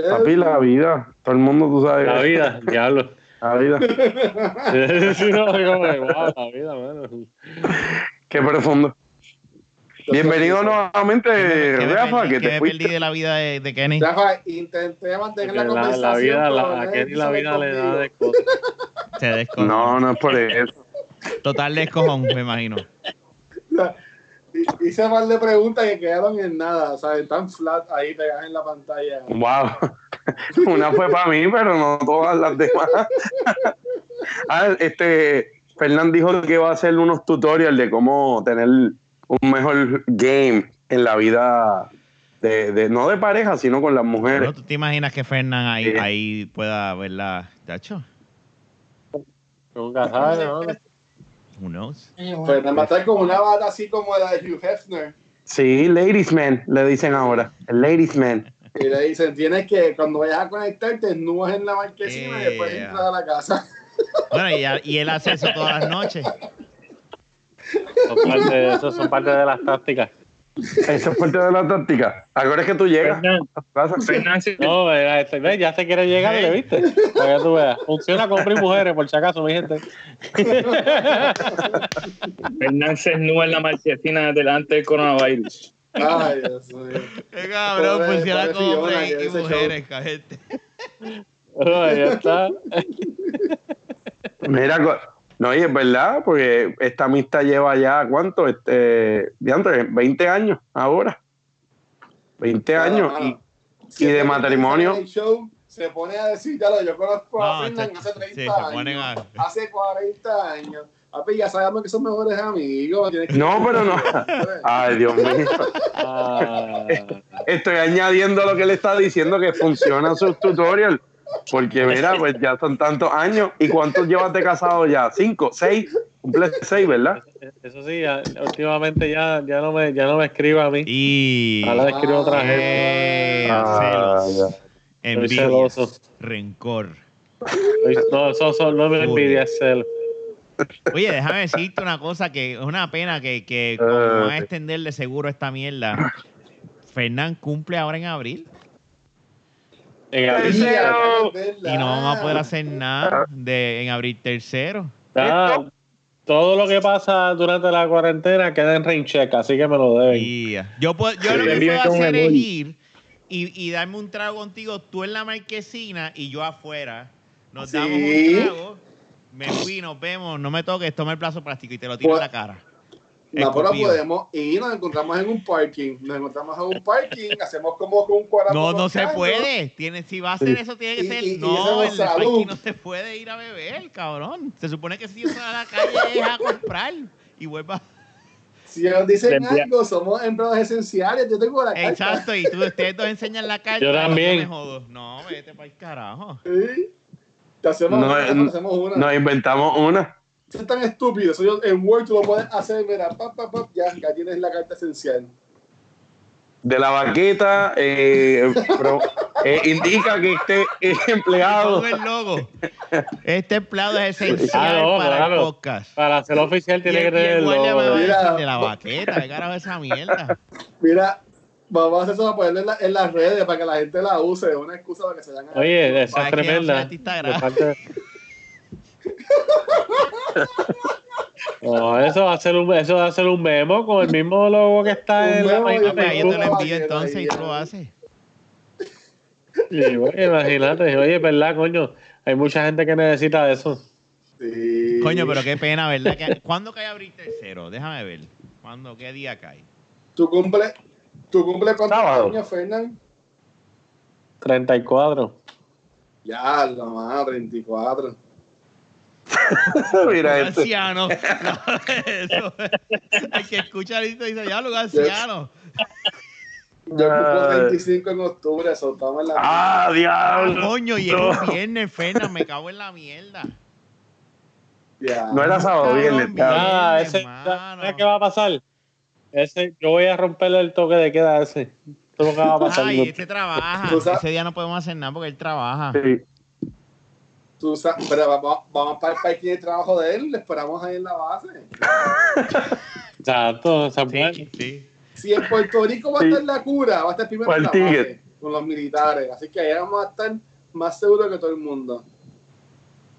Papi, la vida. Todo el mundo, tú sabes. La vida, diablo. La vida. <laughs> sí, no, digo, wow, la vida, mano. Qué profundo. Bienvenido nuevamente, ¿Qué me Rafa, perdí- que te me fuiste. perdí de la vida de, de Kenny? Rafa, intenté mantener la La, conversación. la vida, la, a Kenny la vida le da de cosas. Se. No, no es por eso. Total descojón, me imagino. <laughs> Hice mal de preguntas que quedaron en nada, ¿sabes? Tan flat ahí pegadas en la pantalla. Wow. <laughs> Una fue para mí, pero no todas las demás. <laughs> ah, este, Fernán dijo que iba a hacer unos tutorials de cómo tener un mejor game en la vida de, de- no de pareja, sino con las mujeres. ¿No? ¿Tú te imaginas que Fernán ahí, Sí. ahí pueda verla? ¿Tacho? Nunca sabes, ¿no? Who knows? Eh, bueno. Pues más estar con una bata así como la de Hugh Hefner. Sí, ladies man, le dicen ahora. El ladies man. Y le dicen, tienes que, cuando vayas a conectarte, desnudas en la marquesina y después Yeah. entras a la casa. <laughs> Bueno, y, a- y él hace eso todas las noches. Son parte, eso son parte de las tácticas. Eso es parte de la táctica. Ahora es que tú llegas No, mira, este, ya se quiere llegar, ¿le viste? Para que tú veas. Funciona con hombres y mujeres, por si acaso, mi gente. <laughs> Fernan se desnuda en la marquesina delante del coronavirus. Ay, Dios mío. Qué cabrón, funciona con hombres y mujeres, cajete. Ya está. Mira, no, y es verdad, porque esta amistad lleva ya, ¿cuánto? Este, diantre, 20 años ahora. 20 años. Ah, Y, de este matrimonio. show se pone a decir, ya lo, yo conozco a No, Fernan chacho, hace 30 sí, se años, a- hace 40 años. Papi, ya sabemos que son mejores amigos. que- No, pero no. Ay, Dios mío. Ah, Estoy añadiendo lo que le está diciendo que funciona sus tutorials. Porque mira, pues ya son tantos años. ¿Y cuántos llevas de casado ya? ¿Cinco? ¿Seis? Cumple seis, ¿verdad? eso sí, ya, últimamente ya, ya, no me, ya no me escribe a mí. Y. Ahora le escribo a otra gente. Eh, Ah, celos, envidias, rencor. No, eso, eso no me envidia, es celo. Oye, déjame decirte una cosa que es una pena que, que como Eh, van a extender de seguro esta mierda. Fernán cumple ahora en abril En abril. Cero. y no vamos a poder hacer nada de en abril tercero. Ah, todo lo que pasa durante la cuarentena queda en rain check, así que me lo deben. Yo puedo, yo Sí, lo que puedo hacer es ir y, y darme un trago contigo, tú en la marquesina y yo afuera. Nos Sí. damos un trago, me fui, nos vemos, no me toques, toma el plazo plástico y te lo tiro en Pues- la cara. No, Escupido. podemos ir, nos encontramos en un parking. Nos encontramos en un parking, hacemos como con un cuadrado. No, no se puede. Tiene, si va a hacer eso, tiene que Y- ser. y- y no, el parking no se puede ir a beber, cabrón. Se supone que si yo a la calle es a comprar y vuelva. Si nos dicen algo, somos empleados esenciales. Yo tengo la carta. Exacto, y tú ustedes dos enseñan la carta. Yo y también. me jodo. No, vete para el carajo. Sí. Te hacemos No, una, eh, te hacemos una. Nos inventamos una. Es tan estúpido. Eso yo- en Word tú lo puedes hacer, mira, pap, pap, pap, ya, ya tienes la carta esencial. De la baqueta, eh, pro- eh, indica que este empleado. El logo. Este empleado es esencial Ah, no, para el claro. podcast. Para hacerlo oficial tiene el, que tener el el guardia me va a logo. decir Mira. de la baqueta. ¿Qué carajo es esa mierda? Mira, vamos a hacer eso para ponerlo en, la- en las redes para que la gente la use. Es una excusa para que se vayan a. Oye, esa es que no sea tremenda. artista De grave. parte- No, eso va a ser un eso va a ser un memo con el mismo logo que está Un en la página ahí te lo envío entonces y tú lo haces. Y, bueno, imagínate, oye, es verdad, coño. Hay mucha gente que necesita eso. Sí. Coño, pero qué pena, ¿verdad? Que- ¿Cuándo cae abril tercero? Déjame ver. ¿Cuándo? ¿Qué día cae? ¿Tu cumple, tu cumple cuántos Sábado. años, Fernán? 34. Ya, la más, 34. <laughs> Mira Un anciano. No, <laughs> eso. Hay que escuchar esto y dice, ya, lo anciano. Yo Ah. cumplo 25 en octubre, soltamos en la. ¡Ah, Ah, diablo! coño, y es un viernes, Fernan, me cago en la mierda. Ya. No era sábado, viernes. Ah, Bien, ese, hermano. ¿sabes qué va a pasar? Ese, yo voy a romperle el toque de queda a ese. Lo que va a pasar. Ay, este trabaja. Ese día no podemos hacer nada porque él trabaja. Sí. Tú pero vamos, vamos para el parking de trabajo de él, le esperamos ahí en la base. Exacto, esa es buena. Sí, sí. Si en Puerto Rico va a Sí. estar la cura, va a estar primero en el la base, con los militares. Así que ahí vamos a estar más seguros que todo el mundo.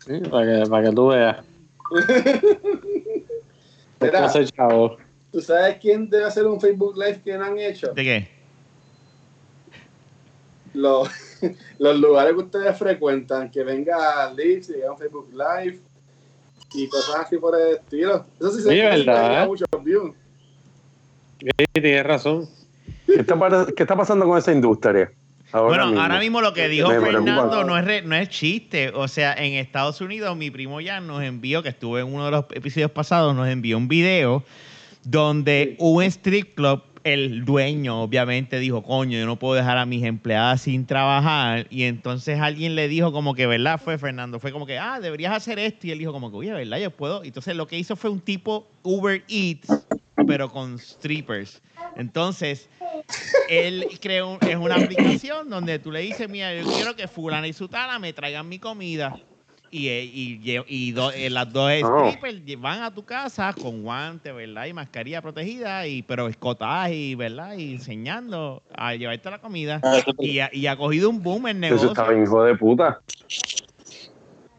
Sí, para, que, para que tú veas. <laughs> Chavo. ¿tú sabes quién debe hacer un Facebook Live que no han hecho? ¿De qué? Los, <laughs> los lugares que ustedes frecuentan, que venga y haga un Facebook Live y cosas así por el estilo. Eso sí se sí ¿verdad? muchos views. Sí, tienes razón. ¿Qué está, qué está pasando con esa industria? Ahora bueno, ahora mismo lo que dijo Me. Fernando no es, re- no es chiste. O sea, en Estados Unidos, mi primo ya nos envió, que estuve en uno de los episodios pasados, nos envió un video donde un strip club, el dueño obviamente dijo, coño, yo no puedo dejar a mis empleadas sin trabajar. Y entonces alguien le dijo como que, ¿verdad? Fue Fernando, fue como que, ah, deberías hacer esto. Y él dijo como que, oye, ¿verdad? Yo puedo. Entonces lo que hizo fue un tipo Uber Eats, pero con strippers. Entonces, él creó es una aplicación donde tú le dices, mira, yo quiero que fulana y sutana me traigan mi comida. Y, eh, y, y do- eh, las dos Oh. strippers van a tu casa con guantes, ¿verdad? Y mascarilla protegida, y pero escotaje, y, ¿verdad? Y enseñando a llevarte la comida. Y ha, y ha cogido un boom en Eso negocio. está bien, hijo de puta.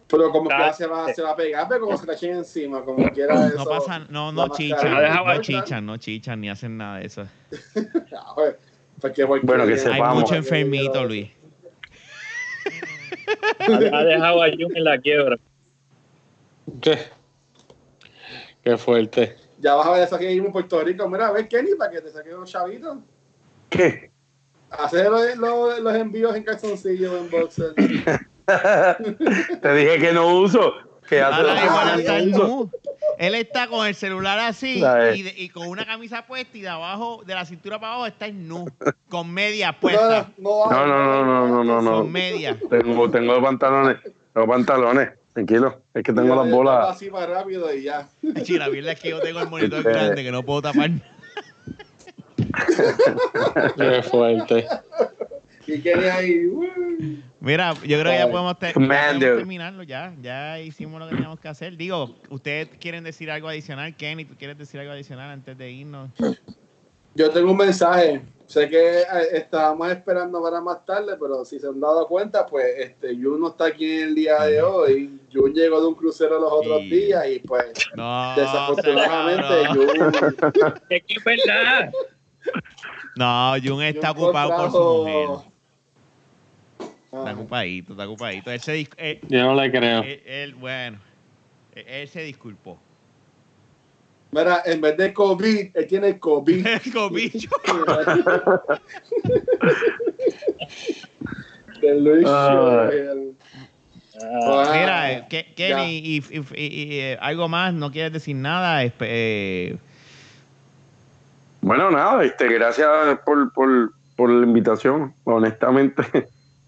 Pero como Ah, que se va, se va a pegar, pero como se la echen encima, como quiera eso. No pasa, no, no chichan, no chichan, no chichan, ni hacen nada de eso. <laughs> Ah, pues, Bueno, que Hay sepamos. mucho enfermito, Luis. Ha, dejado a Jun en la quiebra. ¿Qué? Qué fuerte. Ya vas a ver eso aquí mismo en Puerto Rico. Mira, a ver, Kenny, para que te saque unos chavitos. ¿Qué? Hacer los, los, los envíos en calzoncillo en boxer. <laughs> Te dije que no uso. Que hace Ahora él está en uso. nu. Él está con el celular así y, de- y con una camisa puesta y de abajo, de la cintura para abajo está en nu, con medias <laughs> No, puestas. no, No, no, no, no, no, no. Con medias. Tengo, tengo pantalones. Tengo pantalones. Tranquilo. Es que tengo las yo bolas. Así más rápido y ya. La verdad es que yo tengo el monitor Este- grande que no puedo tapar. Qué fuerte. Y Kenny ahí. Mira, yo creo que ya podemos, te- ya Man, podemos terminarlo ya. Ya hicimos lo que teníamos que hacer. Digo, ¿ustedes quieren decir algo adicional? Kenny, ¿tú quieres decir algo adicional antes de irnos? Yo tengo un mensaje. Sé que eh, estábamos esperando para más tarde, pero si se han dado cuenta, pues este Jun no está aquí en el día de hoy. Jun llegó de un crucero los otros Sí. días y pues No, desafortunadamente. Jun, Es que es verdad. No, Jun está Jun ocupado por su mujer. Está ocupadito, está ocupadito. Él se, dis- él- Yo no le creo. él- él, bueno, él, él se disculpó. Mira, en vez de COVID, él tiene COVID. <laughs> Cobicho. <laughs> de Luis Ah. Ah, Mira, eh. Kenny, y, y- y- y, eh, algo más, no quieres decir nada. Eh, Bueno, nada, este, gracias por, por, por la invitación. Honestamente,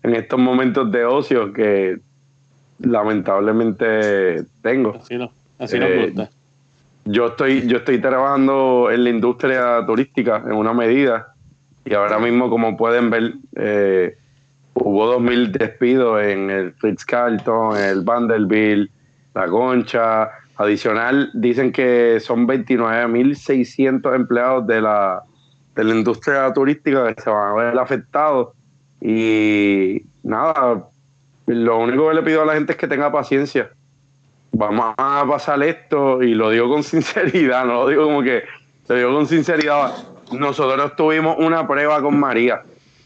en estos momentos de ocio que lamentablemente tengo. Así, no, así nos Eh, gusta. Yo estoy, yo estoy trabajando en la industria turística en una medida y ahora mismo, como pueden ver, eh, hubo 2.000 despidos en el Ritz Carlton, en el Vanderbilt, La Concha. Adicional, dicen que son 29.600 empleados de la, de la industria turística que se van a ver afectados. Y nada, lo único que le pido a la gente es que tenga paciencia vamos a pasar esto y lo digo con <laughs> sinceridad, no lo digo como que, lo digo con sinceridad. Nosotros tuvimos una prueba con María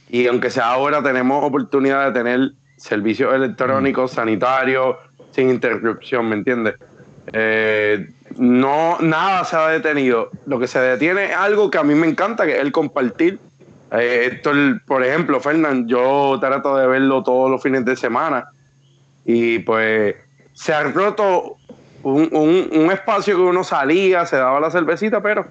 y aunque sea ahora tenemos oportunidad de tener servicios electrónicos, sanitarios, sin interrupción, ¿me entiendes? Eh, no, nada se ha detenido. Lo que se detiene es algo que a mí me encanta, que es el compartir. Eh, esto, el- por ejemplo, Fernán, yo trato de verlo todos los fines de semana y pues se ha roto un, un- un espacio que uno salía, se daba la cervecita, pero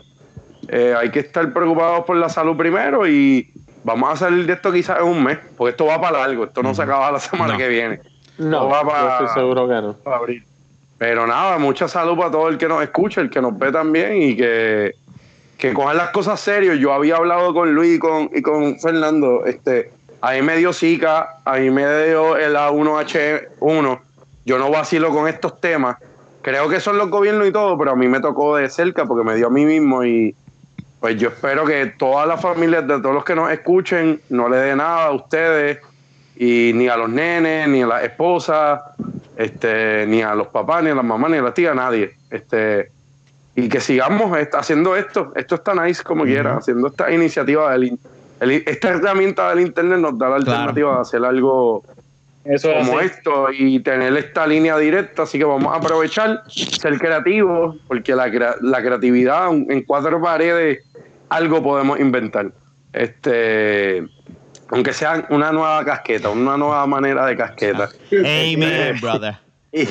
eh, hay que estar preocupados por la salud primero y vamos a salir de esto quizás en un mes, porque esto va para largo, esto no se acaba la semana No. que viene. No, va para- yo estoy seguro que no. para abril. Pero nada, mucha salud para todo el que nos escucha, el que nos ve también y que, que cojan las cosas serios. Yo había hablado con Luis y con, y con Fernando. Este, a mí me dio Zika, a mí me dio el A1H1. Yo no vacilo con estos temas. Creo que son los gobiernos y todo, pero a mí me tocó de cerca porque me dio a mí mismo y pues yo espero que todas las familias de todos los que nos escuchen no le dé nada a ustedes y ni a los nenes, ni a las esposas, este, ni a los papás, ni a las mamás, ni a las tías, nadie. Este, y que sigamos est- haciendo esto. Esto está nice como quiera, haciendo esta iniciativa del el- esta herramienta del internet nos da la alternativa de hacer algo Eso es como así. esto y tener esta línea directa, así que vamos a aprovechar, ser creativos, porque la, crea- la creatividad en cuatro paredes algo podemos inventar. Este, aunque sea una nueva casqueta, una nueva manera de casqueta. Amen, brother. <laughs> Y,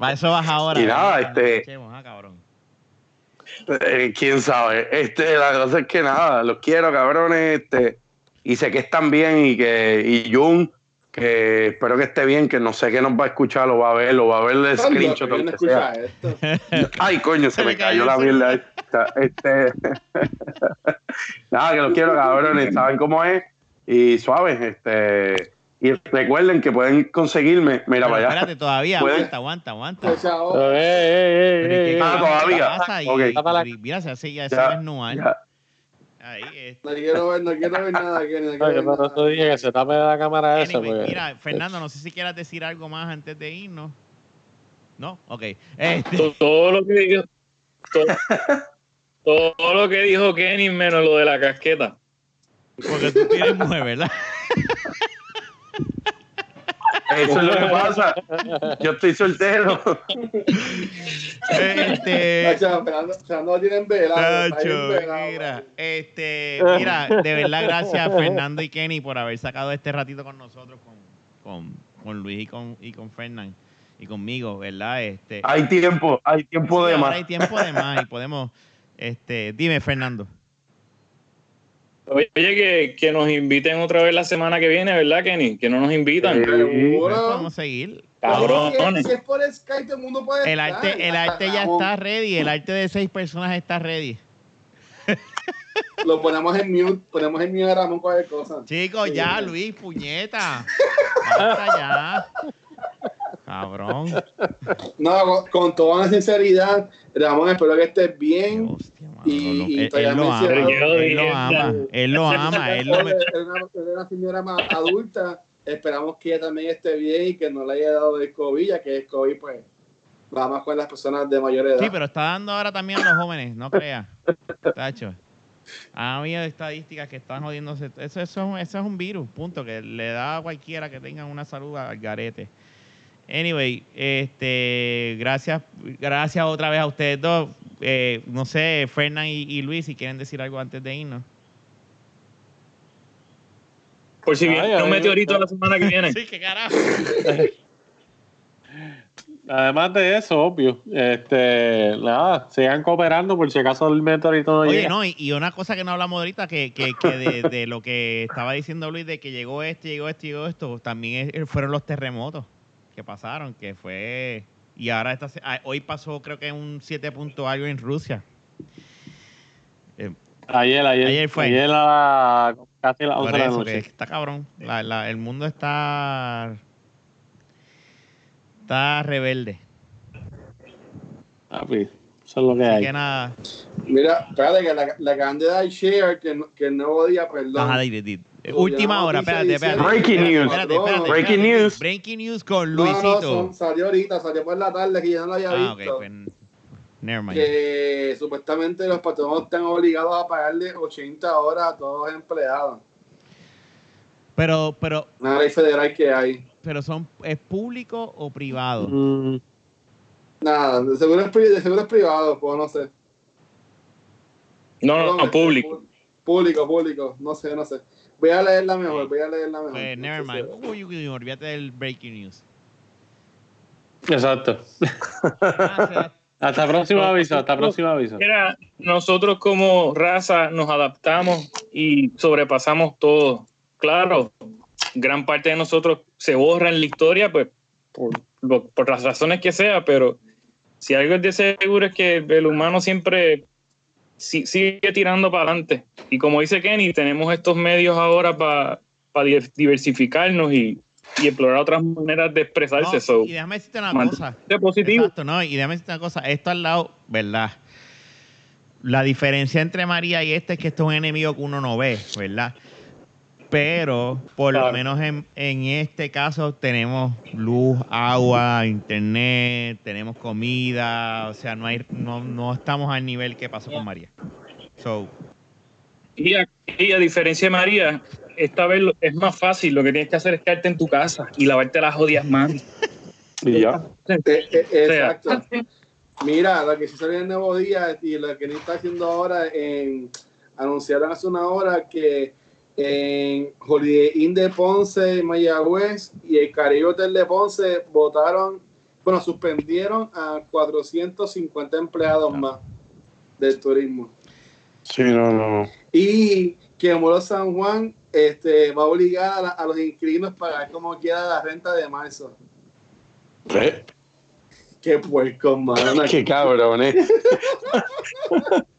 Va, eso vas ahora. Y nada, ¿verdad? este- ah, cabrón. Eh, quién sabe. Este, la cosa es que nada, los quiero, cabrones. Este, y sé que están bien y que y Jun, que espero que esté bien, que no sé qué nos va a escuchar, lo va a ver, lo va a ver el screenshot. ¿Quién aunque sea. escucha esto? <laughs> Ay, coño, se Se me cayó cayó la mierda esta. Este... <laughs> Nada, que los quiero, cabrones. Saben cómo es. Y suaves. Este... Y recuerden que pueden conseguirme. Mira, allá. espérate, todavía. Puede- Aguanta, aguanta, aguanta. Eh, eh, eh, Pero, ¿y eh, eh. Ah, todavía. pasa? Y- Ok. y- mira, se hace ya Ya, ve desnudar. ya. Ahí, este. No quiero ver, no quiero ver nada. Kenny, no quiero Oye, ver nada. eso dije que se tape la cámara esa. Anyway, porque- mira, Fernando, no sé si quieras decir algo más antes de irnos. ¿No? Ok. Este, Todo lo que dijo, todo, todo lo que dijo Kenny menos lo de la casqueta. porque tú tienes mujer, ¿verdad? <laughs> Eso es lo que pasa. Yo estoy soltero. Este, Chacho, Fernando, Fernando lo tiene en velado, está bien Tacho, velado, mira, este, mira, de verdad, gracias Fernando y Kenny por haber sacado este ratito con nosotros, con, con, con Luis y con, y con Fernán y conmigo, ¿verdad? Este, Hay tiempo, hay tiempo sí, de más. hay tiempo de más y podemos, este, dime Fernando. Oye, que, que nos inviten otra vez la semana que viene, ¿verdad, Kenny? Que no nos invitan. Sí. Seguro. podemos seguir. Cabrones. Si es por Skype, todo el mundo puede El estar. arte, el arte ya está ready, el arte de seis personas está ready. Lo ponemos en mute, ponemos en mute a Ramón cualquier cosa. Chicos, Sí. ya, Luis, puñeta. Basta ya. Cabrón. No, con, con toda la sinceridad, Ramón, espero que estés bien. hostia, mano. Y- él, él lo ama, él lo ama, él lo ama, él lo Eres una, señora más adulta. Esperamos que ella también esté bien y que no le haya dado el COVID, ya que el COVID, pues, va más con las personas de mayor edad. Sí, pero está dando ahora también a los jóvenes, no creas. Tacho. Ha habido estadísticas que están jodiéndose. Eso, eso, es un- eso es un virus, punto, que le da a cualquiera que tenga una salud al garete. Anyway, este, gracias, gracias otra vez a ustedes dos. Eh, no sé, Fernán y, y Luis, si quieren decir algo antes de irnos. Por si ay, un meteorito la semana que viene. <laughs> Sí, qué carajo. <laughs> Además de eso, obvio, este, nada, sigan cooperando por si acaso el meteorito no Oye, llega. no, y, y una cosa que no hablamos ahorita, que, que, que de, de lo que estaba diciendo Luis, de que llegó este, llegó este, llegó esto, también es- fueron los terremotos que pasaron, que fue... Y ahora esta, se- ah, hoy pasó creo que un 7 punto algo en Rusia. Eh, Ayer, ayer, Ayer fue. Ayer a la- casi las 11 por de la noche. está cabrón. La- la- el mundo está... Está rebelde. Papi, eso es lo que Así hay. que nada. Mira, espérate, que la, la acaban de dar share, que, no- que el nuevo día, perdón. Ajá, di- di- di- Pues Última ya hora, espérate, espérate. Breaking news. Breaking news. Breaking news con No, no, Luisito. son- salió ahorita, salió por la tarde, que yo no lo había ah, ok, visto. pues. Never mind. que supuestamente los patronos están obligados a pagarle 80 horas a todos los empleados. Pero, pero, Una ley federal que hay. pero son, ¿es público o privado? Mm, Nada, de seguro es, pri- de seguro es privado, pues no sé. No, no, no, este, público. Público, público, no sé, no sé. Voy a leerla mejor, voy a leerla mejor. Pues, never mind. uy, olvídate del breaking news. exacto. Ah, Hasta próximo aviso, hasta próximo aviso. Mira, nosotros como raza nos adaptamos y sobrepasamos todo. Claro, gran parte de nosotros se borra en la historia, pues por, por las razones que sea, pero si algo es de seguro es que el humano siempre si- sigue tirando para adelante. Y como dice Kenny, tenemos estos medios ahora para diversificarnos y, y explorar otras maneras de expresarse. No, so, y déjame decirte una cosa. positivo. Exacto, no, y déjame decirte una cosa. Esto al lado, ¿verdad? La diferencia entre María y este es que esto es un enemigo que uno no ve, ¿verdad? Pero por lo menos en, en este caso tenemos luz, agua, internet, tenemos comida, o sea, no hay, no, no estamos al nivel que pasó con María. So, Y a, y a diferencia de María, esta vez lo- es más fácil. Lo que tienes que hacer es quedarte en tu casa y lavarte las jodidas manos. <laughs> Y ya. Eh, eh, exacto. <laughs> Mira, lo que sí salió el nuevo día y lo que ni está haciendo ahora, en, anunciaron hace una hora que en Holiday Inn de Ponce, Mayagüez y el Caribe Hotel de Ponce votaron, bueno, suspendieron a 450 empleados más del turismo. Sí, no, no. Y que Molo San Juan este, va a obligar a, la- a los inquilinos a pagar como quiera la renta de marzo. ¿Eh? Qué puerco, mano. Qué cabrón, eh. <laughs>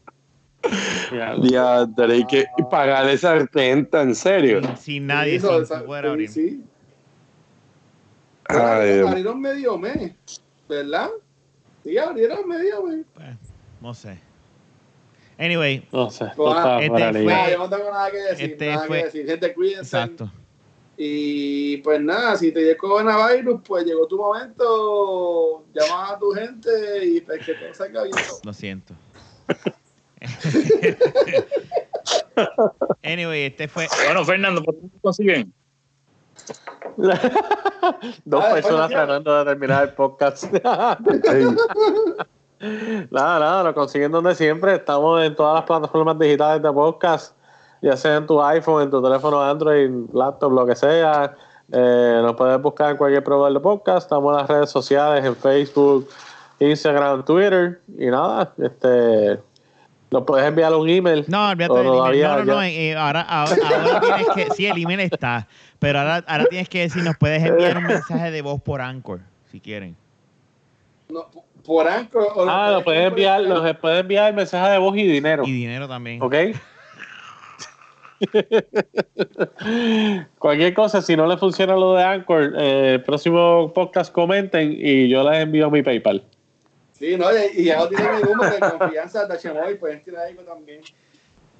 Ya, tenéis que pagar esa renta, en serio. sin, sin nadie, Eso, sin poder abrir. Sí. Abrieron medio mes, ¿verdad? Sí, abrieron medio mes. Pues, no sé. Anyway, No sé. Está este fue-. Nada, yo no tengo nada que decir. Este nada fue- que decir. Gente, cuídense. exacto. Y pues nada, si te llegó coronavirus, pues llegó tu momento. Llama a tu gente y pues, que todo salga bien. Lo siento. <laughs> anyway, este fue. Bueno, Fernando, ¿por qué no consiguen? Dos personas tratando de terminar el podcast. <laughs> Nada, nada, lo consiguen donde siempre. Estamos en todas las plataformas digitales de podcast, ya sea en tu iPhone, en tu teléfono Android, laptop, lo que sea. Eh, nos puedes buscar en cualquier proveedor de podcast. Estamos en las redes sociales, en Facebook, Instagram, Twitter. Y nada, este nos puedes enviar un email. No, olvídate del email. No, no, no. eh, ahora, ahora, ahora <laughs> tienes que. Sí, el email está. Pero ahora, ahora tienes que decir, nos puedes enviar un mensaje de voz por Anchor, si quieren. No, por Anchor. o Ah, nos puedes enviar, nos puedes enviar mensaje de voz y dinero. Y dinero también. ¿Ok? Cualquier cosa, si no le funciona lo de Anchor, eh, el próximo podcast comenten y yo les envío mi PayPal. Sí, no, y, y ya no tiene mi número de confianza de Chemoy, pueden tirar algo también.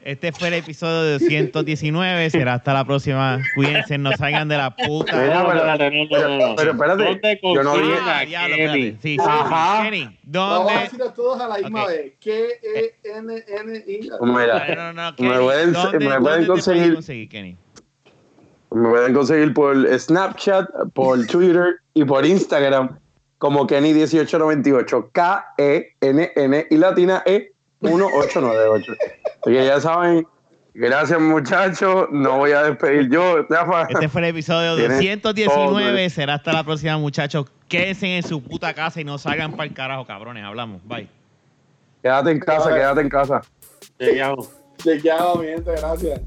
Este fue el episodio de 219. Será hasta la próxima. Cuídense, no salgan de la puta. Mira, pero- espérate, no, no, no, no. pero espérate, ¿Dónde yo no dije- Ah, Kenny? Sí, sí, Ajá. Kenny, Vamos a ¿dónde? decirlo todos a la misma Ok. vez. K-E-N-N-I. Mira, No, no, no, Me Kenny, pueden- ¿dónde- me dónde pueden te conseguir- conseguir, Kenny? me pueden conseguir por Snapchat, por Twitter y por Instagram como Kenny1898. K-E-N-N y latina E 1898. Así que ya saben, gracias muchachos. No voy a despedir yo. Rafa. Este fue el episodio Tienes 219. todo. Será hasta la próxima, muchachos. Quédense en su puta casa y no salgan para el carajo, cabrones. Hablamos. Bye. Quédate en casa, quédate en casa. Llegamos. Chequeado, mi gente, gracias.